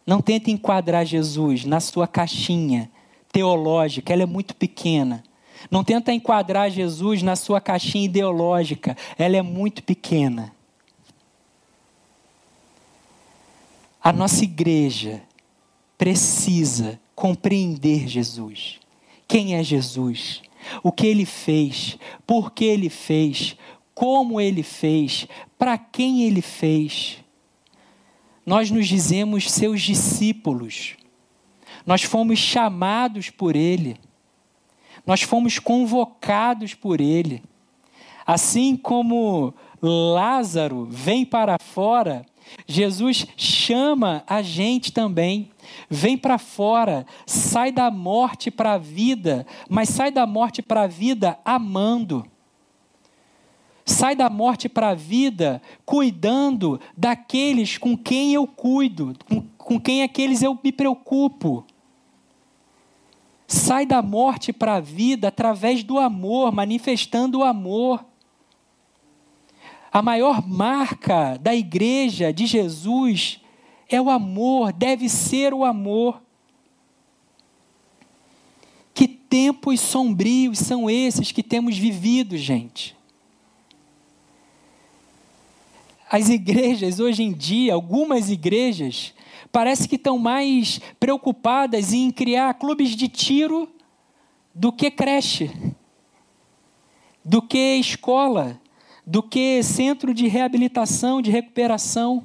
Não tenta enquadrar Jesus na sua caixinha teológica, ela é muito pequena. Não tenta enquadrar Jesus na sua caixinha ideológica, ela é muito pequena. A nossa igreja precisa compreender Jesus. Quem é Jesus? O que ele fez? Por que ele fez? Como ele fez? Para quem ele fez? Nós nos dizemos seus discípulos. Nós fomos chamados por ele. Nós fomos convocados por ele. Assim como Lázaro vem para fora, Jesus chama a gente também. Vem para fora, sai da morte para a vida, mas sai da morte para a vida amando. Sai da morte para a vida cuidando daqueles com quem eu cuido, com, com quem aqueles eu me preocupo. Sai da morte para a vida através do amor, manifestando o amor. A maior marca da igreja de Jesus é o amor, deve ser o amor. Que tempos sombrios são esses que temos vivido, gente? As igrejas, hoje em dia, algumas igrejas, parece que estão mais preocupadas em criar clubes de tiro do que creche, do que escola, do que centro de reabilitação, de recuperação.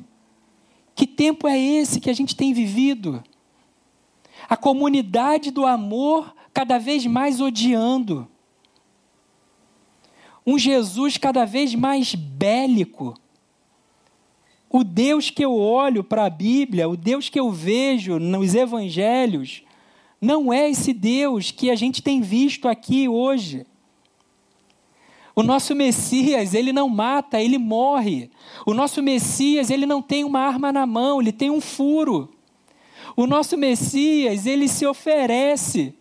Que tempo é esse que a gente tem vivido? A comunidade do amor cada vez mais odiando. Um Jesus cada vez mais bélico. O Deus que eu olho para a Bíblia, o Deus que eu vejo nos evangelhos, não é esse Deus que a gente tem visto aqui hoje. O nosso Messias, ele não mata, ele morre. O nosso Messias, ele não tem uma arma na mão, ele tem um furo. O nosso Messias, ele se oferece.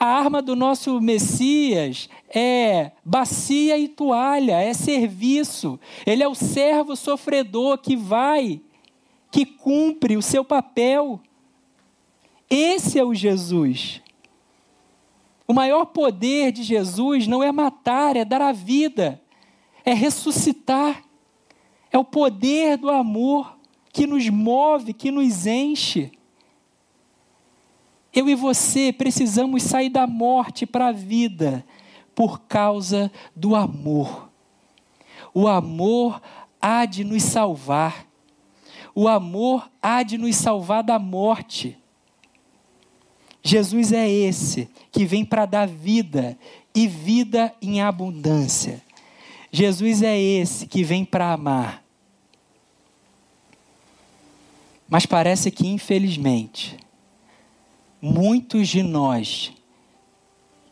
A arma do nosso Messias é bacia e toalha, é serviço. Ele é o servo sofredor que vai, que cumpre o seu papel. Esse é o Jesus. O maior poder de Jesus não é matar, é dar a vida, é ressuscitar. É o poder do amor que nos move, que nos enche. Eu e você precisamos sair da morte para a vida por causa do amor. O amor há de nos salvar. O amor há de nos salvar da morte. Jesus é esse que vem para dar vida e vida em abundância. Jesus é esse que vem para amar. Mas parece que, infelizmente, muitos de nós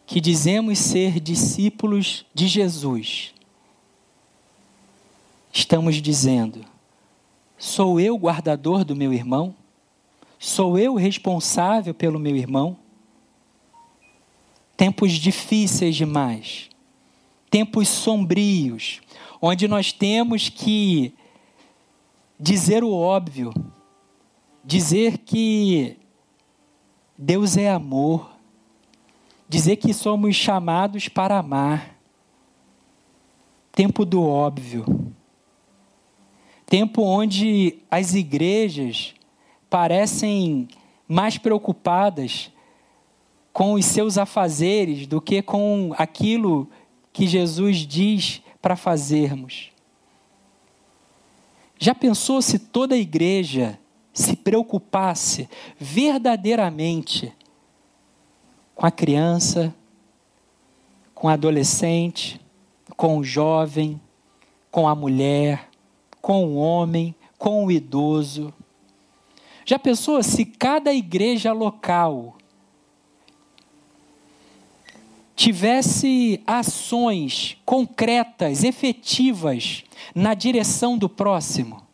que dizemos ser discípulos de Jesus, estamos dizendo: sou eu guardador do meu irmão? Sou eu responsável pelo meu irmão? Tempos difíceis demais, tempos sombrios, onde nós temos que dizer o óbvio, dizer que Deus é amor, dizer que somos chamados para amar. Tempo do óbvio. Tempo onde as igrejas parecem mais preocupadas com os seus afazeres do que com aquilo que Jesus diz para fazermos. Já pensou se toda a igreja se preocupasse verdadeiramente com a criança, com o adolescente, com o jovem, com a mulher, com o homem, com o idoso? Já pensou se cada igreja local tivesse ações concretas, efetivas na direção do próximo?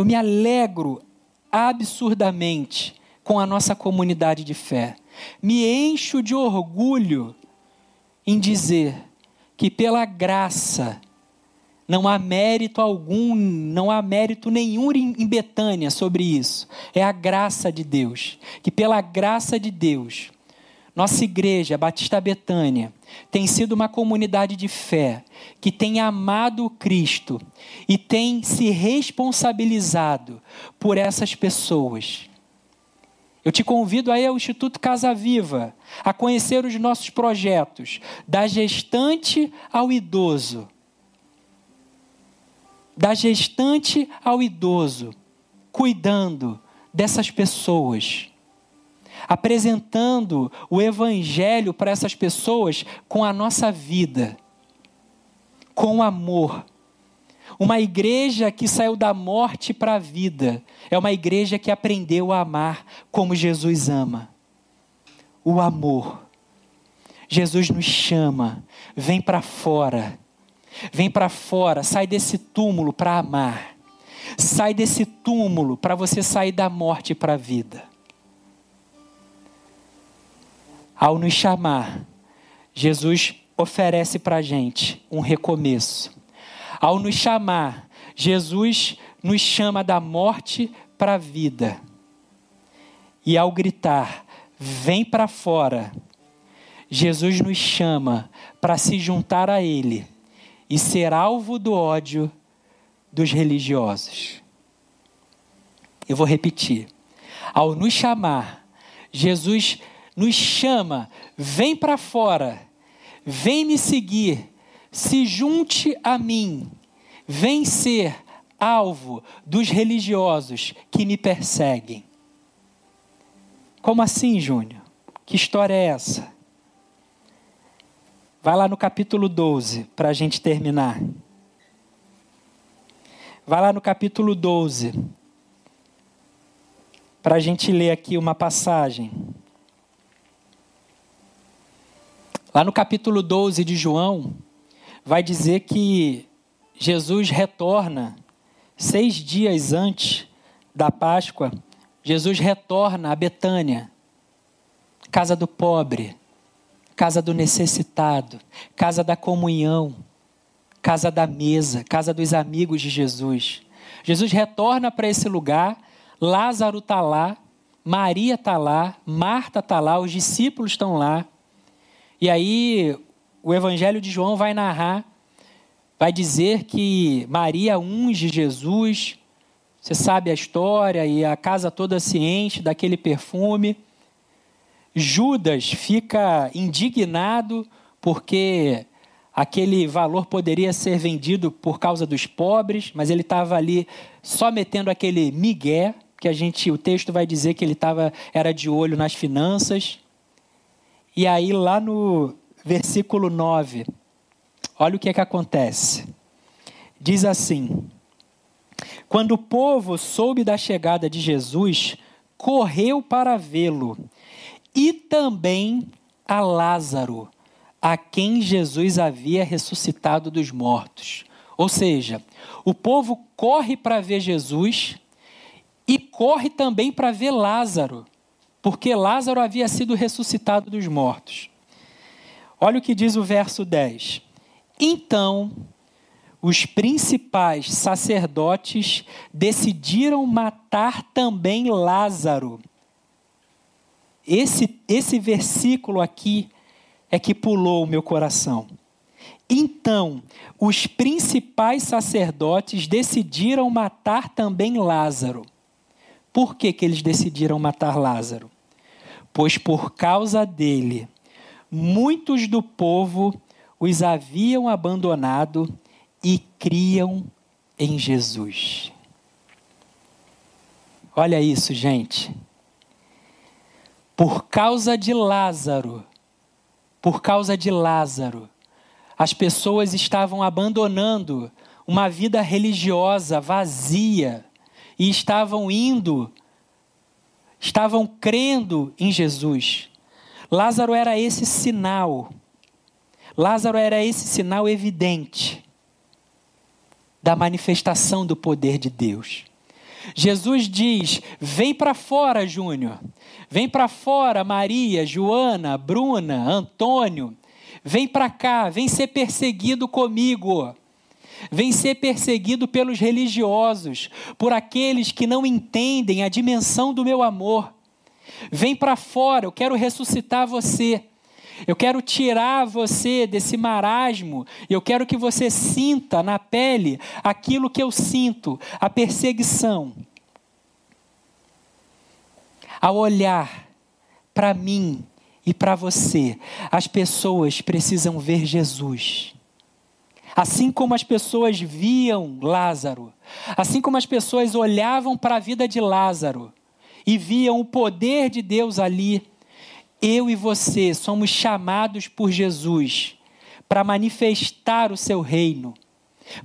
Eu me alegro absurdamente com a nossa comunidade de fé. Me encho de orgulho em dizer que, pela graça, não há mérito algum, não há mérito nenhum em Betânia sobre isso. É a graça de Deus. Que pela graça de Deus, nossa igreja, Batista Betânia, tem sido uma comunidade de fé que tem amado Cristo e tem se responsabilizado por essas pessoas. Eu te convido aí ao Instituto Casa Viva a conhecer os nossos projetos, da gestante ao idoso. Da gestante ao idoso, cuidando dessas pessoas, apresentando o Evangelho para essas pessoas com a nossa vida, com amor, uma igreja que saiu da morte para a vida é uma igreja que aprendeu a amar como Jesus ama. O amor. Jesus nos chama, vem para fora. Vem para fora, sai desse túmulo para amar. Sai desse túmulo para você sair da morte para a vida. Ao nos chamar, Jesus oferece para a gente um recomeço. Ao nos chamar, Jesus nos chama da morte para a vida. E ao gritar, vem para fora, Jesus nos chama para se juntar a Ele e ser alvo do ódio dos religiosos. Eu vou repetir. Ao nos chamar, Jesus nos chama, vem para fora, vem me seguir se junte a mim, vem ser alvo dos religiosos que me perseguem. Como assim, Júnior? Que história é essa? Vai lá no capítulo 12 para a gente terminar. Vai lá no capítulo 12 para a gente ler aqui uma passagem. Lá no capítulo 12 de João, vai dizer que Jesus retorna seis dias antes da Páscoa. Jesus retorna a Betânia, casa do pobre, casa do necessitado, casa da comunhão, casa da mesa, casa dos amigos de Jesus. Jesus retorna para esse lugar, Lázaro está lá, Maria está lá, Marta está lá, os discípulos estão lá. E aí o Evangelho de João vai narrar, vai dizer que Maria unge Jesus. Você sabe a história e a casa toda enche daquele perfume. Judas fica indignado porque aquele valor poderia ser vendido por causa dos pobres, mas ele estava ali só metendo aquele migué, que a gente, o texto vai dizer que ele estava era de olho nas finanças. E aí lá no versículo 9. Olha o que é que acontece. Diz assim: Quando o povo soube da chegada de Jesus, correu para vê-lo, e também a Lázaro, a quem Jesus havia ressuscitado dos mortos. Ou seja, o povo corre para ver Jesus e corre também para ver Lázaro, porque Lázaro havia sido ressuscitado dos mortos. Olha o que diz o verso 10. Então, os principais sacerdotes decidiram matar também Lázaro. Esse, esse versículo aqui é que pulou o meu coração. Então, os principais sacerdotes decidiram matar também Lázaro. Por que, que eles decidiram matar Lázaro? Pois por causa dele muitos do povo os haviam abandonado e criam em Jesus. Olha isso, gente. Por causa de Lázaro, por causa de Lázaro, as pessoas estavam abandonando uma vida religiosa vazia e estavam indo, estavam crendo em Jesus. Lázaro era esse sinal. Lázaro era esse sinal evidente da manifestação do poder de Deus. Jesus diz: Vem para fora, Júnior. Vem para fora, Maria, Joana, Bruna, Antônio. Vem para cá, vem ser perseguido comigo. Vem ser perseguido pelos religiosos, por aqueles que não entendem a dimensão do meu amor. Vem para fora, eu quero ressuscitar você. Eu quero tirar você desse marasmo. Eu quero que você sinta na pele aquilo que eu sinto, a perseguição. Ao olhar para mim e para você, as pessoas precisam ver Jesus. Assim como as pessoas viam Lázaro, assim como as pessoas olhavam para a vida de Lázaro e viam o poder de Deus ali, eu e você somos chamados por Jesus para manifestar o seu reino,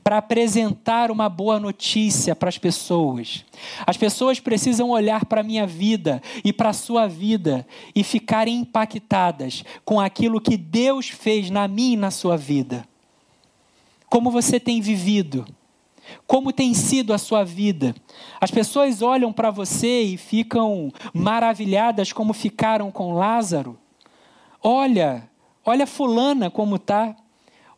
para apresentar uma boa notícia para as pessoas. As pessoas precisam olhar para a minha vida e para a sua vida e ficarem impactadas com aquilo que Deus fez na minha e na sua vida. Como você tem vivido? Como tem sido a sua vida? As pessoas olham para você e ficam maravilhadas como ficaram com Lázaro. Olha, olha fulana como tá.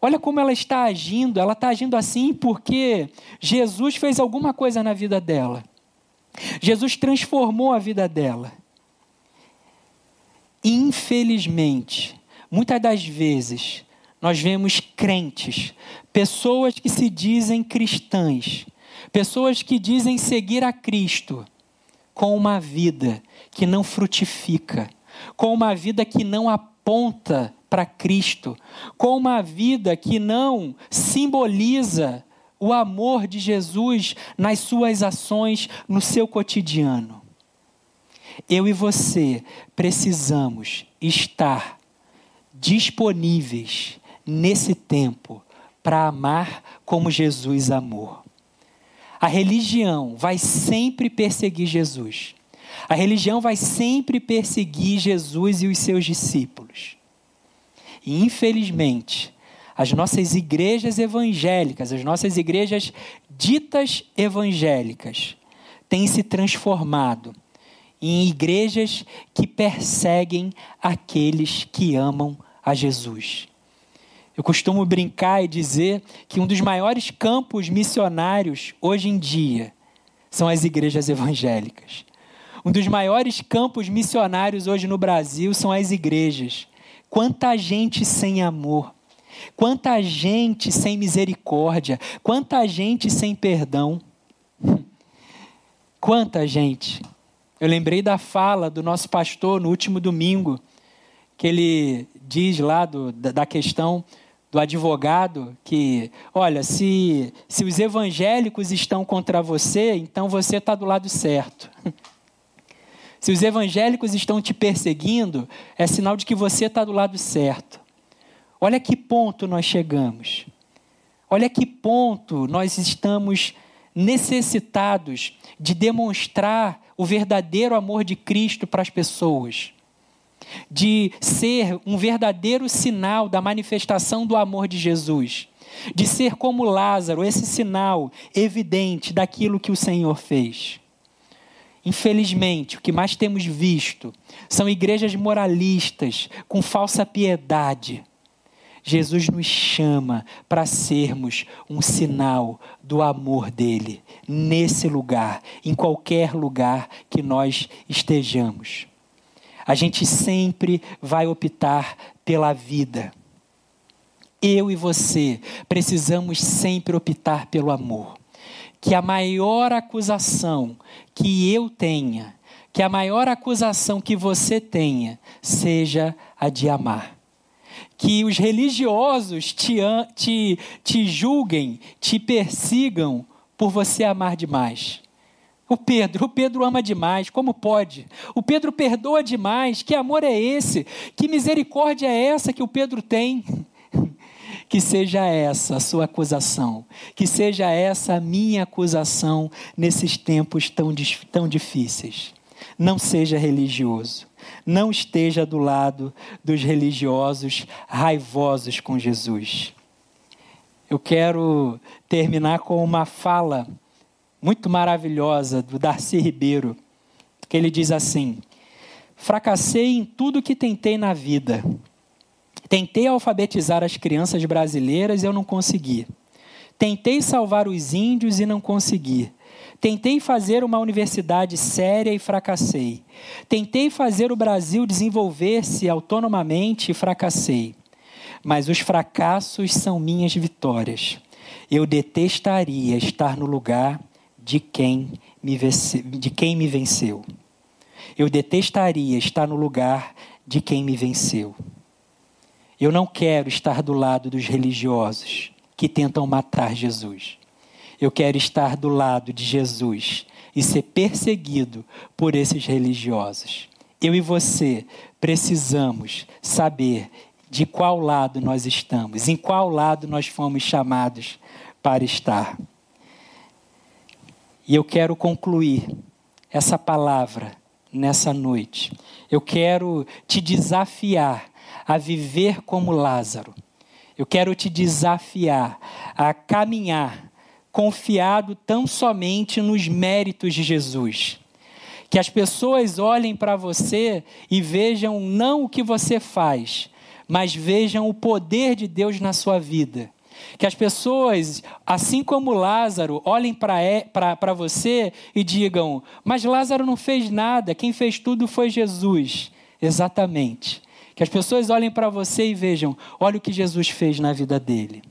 Olha como ela está agindo. Ela está agindo assim porque Jesus fez alguma coisa na vida dela. Jesus transformou a vida dela. Infelizmente, muitas das vezes, nós vemos crentes, pessoas que se dizem cristãs, pessoas que dizem seguir a Cristo, com uma vida que não frutifica, com uma vida que não aponta para Cristo, com uma vida que não simboliza o amor de Jesus nas suas ações, no seu cotidiano. Eu e você precisamos estar disponíveis nesse tempo para amar como Jesus amou. A religião vai sempre perseguir Jesus. A religião vai sempre perseguir Jesus e os seus discípulos. E, infelizmente, as nossas igrejas evangélicas, as nossas igrejas ditas evangélicas, têm se transformado em igrejas que perseguem aqueles que amam a Jesus. Eu costumo brincar e dizer que um dos maiores campos missionários hoje em dia são as igrejas evangélicas. Um dos maiores campos missionários hoje no Brasil são as igrejas. Quanta gente sem amor, quanta gente sem misericórdia, quanta gente sem perdão. Quanta gente. Eu lembrei da fala do nosso pastor no último domingo, que ele diz lá do, da questão do advogado que, olha, se, se os evangélicos estão contra você, então você está do lado certo. Se os evangélicos estão te perseguindo, é sinal de que você está do lado certo. Olha que ponto nós chegamos. Olha que ponto nós estamos necessitados de demonstrar o verdadeiro amor de Cristo para as pessoas de ser um verdadeiro sinal da manifestação do amor de Jesus, de ser como Lázaro, esse sinal evidente daquilo que o Senhor fez. Infelizmente, o que mais temos visto são igrejas moralistas, com falsa piedade. Jesus nos chama para sermos um sinal do amor dele, nesse lugar, em qualquer lugar que nós estejamos a gente sempre vai optar pela vida. Eu e você precisamos sempre optar pelo amor. Que a maior acusação que eu tenha, que a maior acusação que você tenha, seja a de amar. Que os religiosos te, te, te julguem, te persigam por você amar demais. O Pedro, o Pedro ama demais, como pode? O Pedro perdoa demais, que amor é esse? Que misericórdia é essa que o Pedro tem? Que seja essa a sua acusação, que seja essa a minha acusação nesses tempos tão, tão difíceis. Não seja religioso, não esteja do lado dos religiosos raivosos com Jesus. Eu quero terminar com uma fala muito maravilhosa do Darcy Ribeiro, que ele diz assim: Fracassei em tudo que tentei na vida. Tentei alfabetizar as crianças brasileiras e eu não consegui. Tentei salvar os índios e não consegui. Tentei fazer uma universidade séria e fracassei. Tentei fazer o Brasil desenvolver-se autonomamente e fracassei. Mas os fracassos são minhas vitórias. Eu detestaria estar no lugar de quem me, vence, de quem me venceu. Eu detestaria estar no lugar de quem me venceu. Eu não quero estar do lado dos religiosos que tentam matar Jesus. Eu quero estar do lado de Jesus e ser perseguido por esses religiosos. Eu e você precisamos saber de qual lado nós estamos, em qual lado nós fomos chamados para estar. E eu quero concluir essa palavra nessa noite. Eu quero te desafiar a viver como Lázaro. Eu quero te desafiar a caminhar confiado tão somente nos méritos de Jesus. Que as pessoas olhem para você e vejam não o que você faz, mas vejam o poder de Deus na sua vida. Que as pessoas, assim como Lázaro, olhem para você e digam: Mas Lázaro não fez nada, quem fez tudo foi Jesus. Exatamente. Que as pessoas olhem para você e vejam: olha o que Jesus fez na vida dele.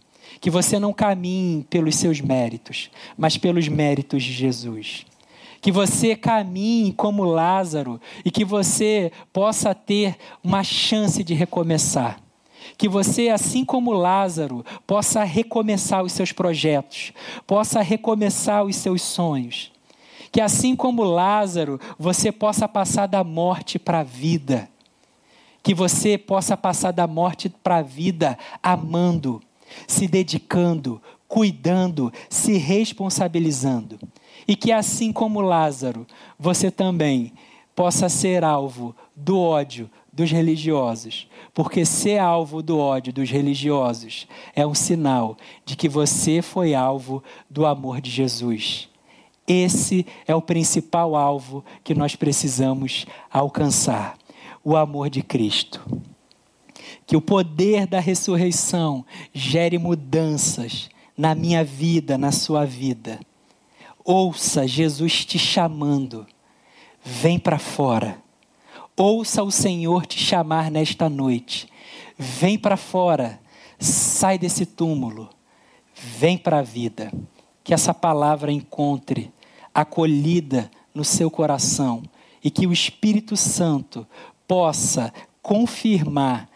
Que você não caminhe pelos seus méritos, mas pelos méritos de Jesus. Que você caminhe como Lázaro e que você possa ter uma chance de recomeçar. Que você, assim como Lázaro, possa recomeçar os seus projetos, possa recomeçar os seus sonhos. Que assim como Lázaro, você possa passar da morte para a vida que você possa passar da morte para a vida amando, se dedicando, cuidando, se responsabilizando. E que assim como Lázaro, você também possa ser alvo do ódio dos religiosos, porque ser alvo do ódio dos religiosos é um sinal de que você foi alvo do amor de Jesus. Esse é o principal alvo que nós precisamos alcançar o amor de Cristo. Que o poder da ressurreição gere mudanças na minha vida, na sua vida. Ouça Jesus te chamando. Vem para fora. Ouça o Senhor te chamar nesta noite. Vem para fora. Sai desse túmulo. Vem para a vida. Que essa palavra encontre acolhida no seu coração e que o Espírito Santo possa confirmar,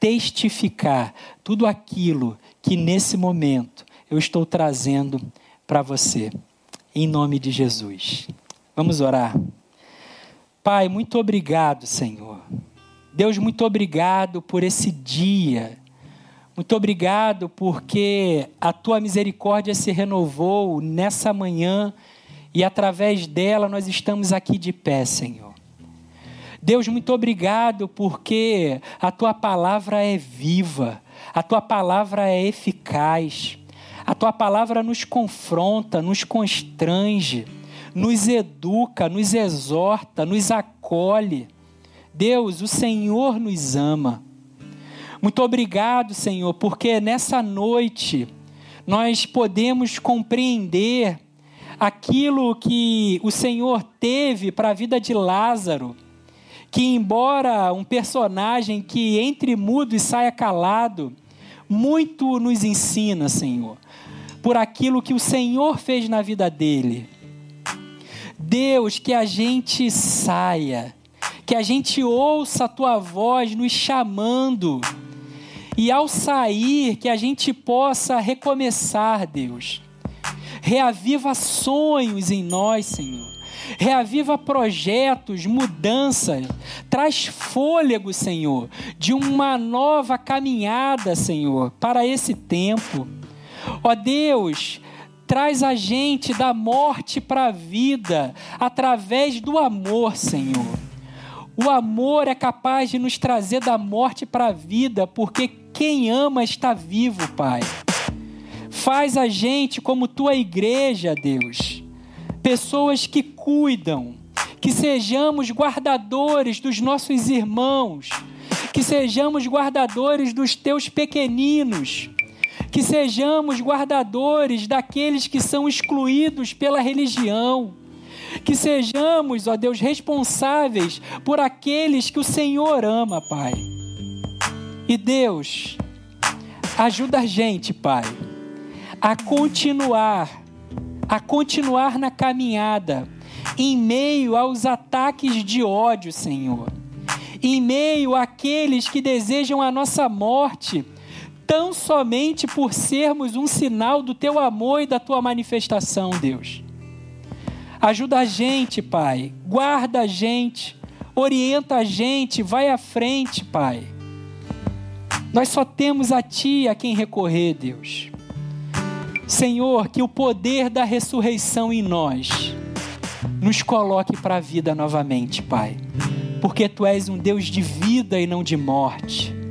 testificar tudo aquilo que nesse momento eu estou trazendo para você. Em nome de Jesus. Vamos orar. Pai, muito obrigado, Senhor. Deus, muito obrigado por esse dia. Muito obrigado porque a tua misericórdia se renovou nessa manhã e através dela nós estamos aqui de pé, Senhor. Deus, muito obrigado porque a tua palavra é viva, a tua palavra é eficaz, a tua palavra nos confronta, nos constrange, nos educa, nos exorta, nos acolhe. Deus, o Senhor nos ama. Muito obrigado, Senhor, porque nessa noite nós podemos compreender aquilo que o Senhor teve para a vida de Lázaro que, embora um personagem que entre mudo e saia calado, muito nos ensina, Senhor, por aquilo que o Senhor fez na vida dele. Deus, que a gente saia, que a gente ouça a tua voz nos chamando, e ao sair, que a gente possa recomeçar, Deus. Reaviva sonhos em nós, Senhor reaviva projetos, mudanças, traz fôlego, Senhor, de uma nova caminhada, Senhor, para esse tempo. Ó Deus, traz a gente da morte para a vida através do amor, Senhor. O amor é capaz de nos trazer da morte para a vida, porque quem ama está vivo, Pai. Faz a gente como tua igreja, Deus pessoas que cuidam, que sejamos guardadores dos nossos irmãos, que sejamos guardadores dos teus pequeninos, que sejamos guardadores daqueles que são excluídos pela religião, que sejamos, ó Deus, responsáveis por aqueles que o Senhor ama, Pai. E Deus, ajuda a gente, Pai, a continuar, a continuar na caminhada, em meio aos ataques de ódio, Senhor, em meio àqueles que desejam a nossa morte, tão somente por sermos um sinal do teu amor e da tua manifestação, Deus. Ajuda a gente, Pai. Guarda a gente. Orienta a gente. Vai à frente, Pai. Nós só temos a Ti a quem recorrer, Deus. Senhor, que o poder da ressurreição em nós nos coloque para a vida novamente, Pai. Porque Tu és um Deus de vida e não de morte.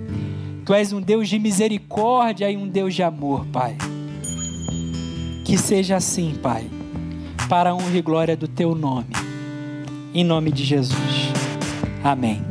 Tu és um Deus de misericórdia e um Deus de amor, Pai. Que seja assim, Pai para a honra e glória do teu nome. Em nome de Jesus. Amém.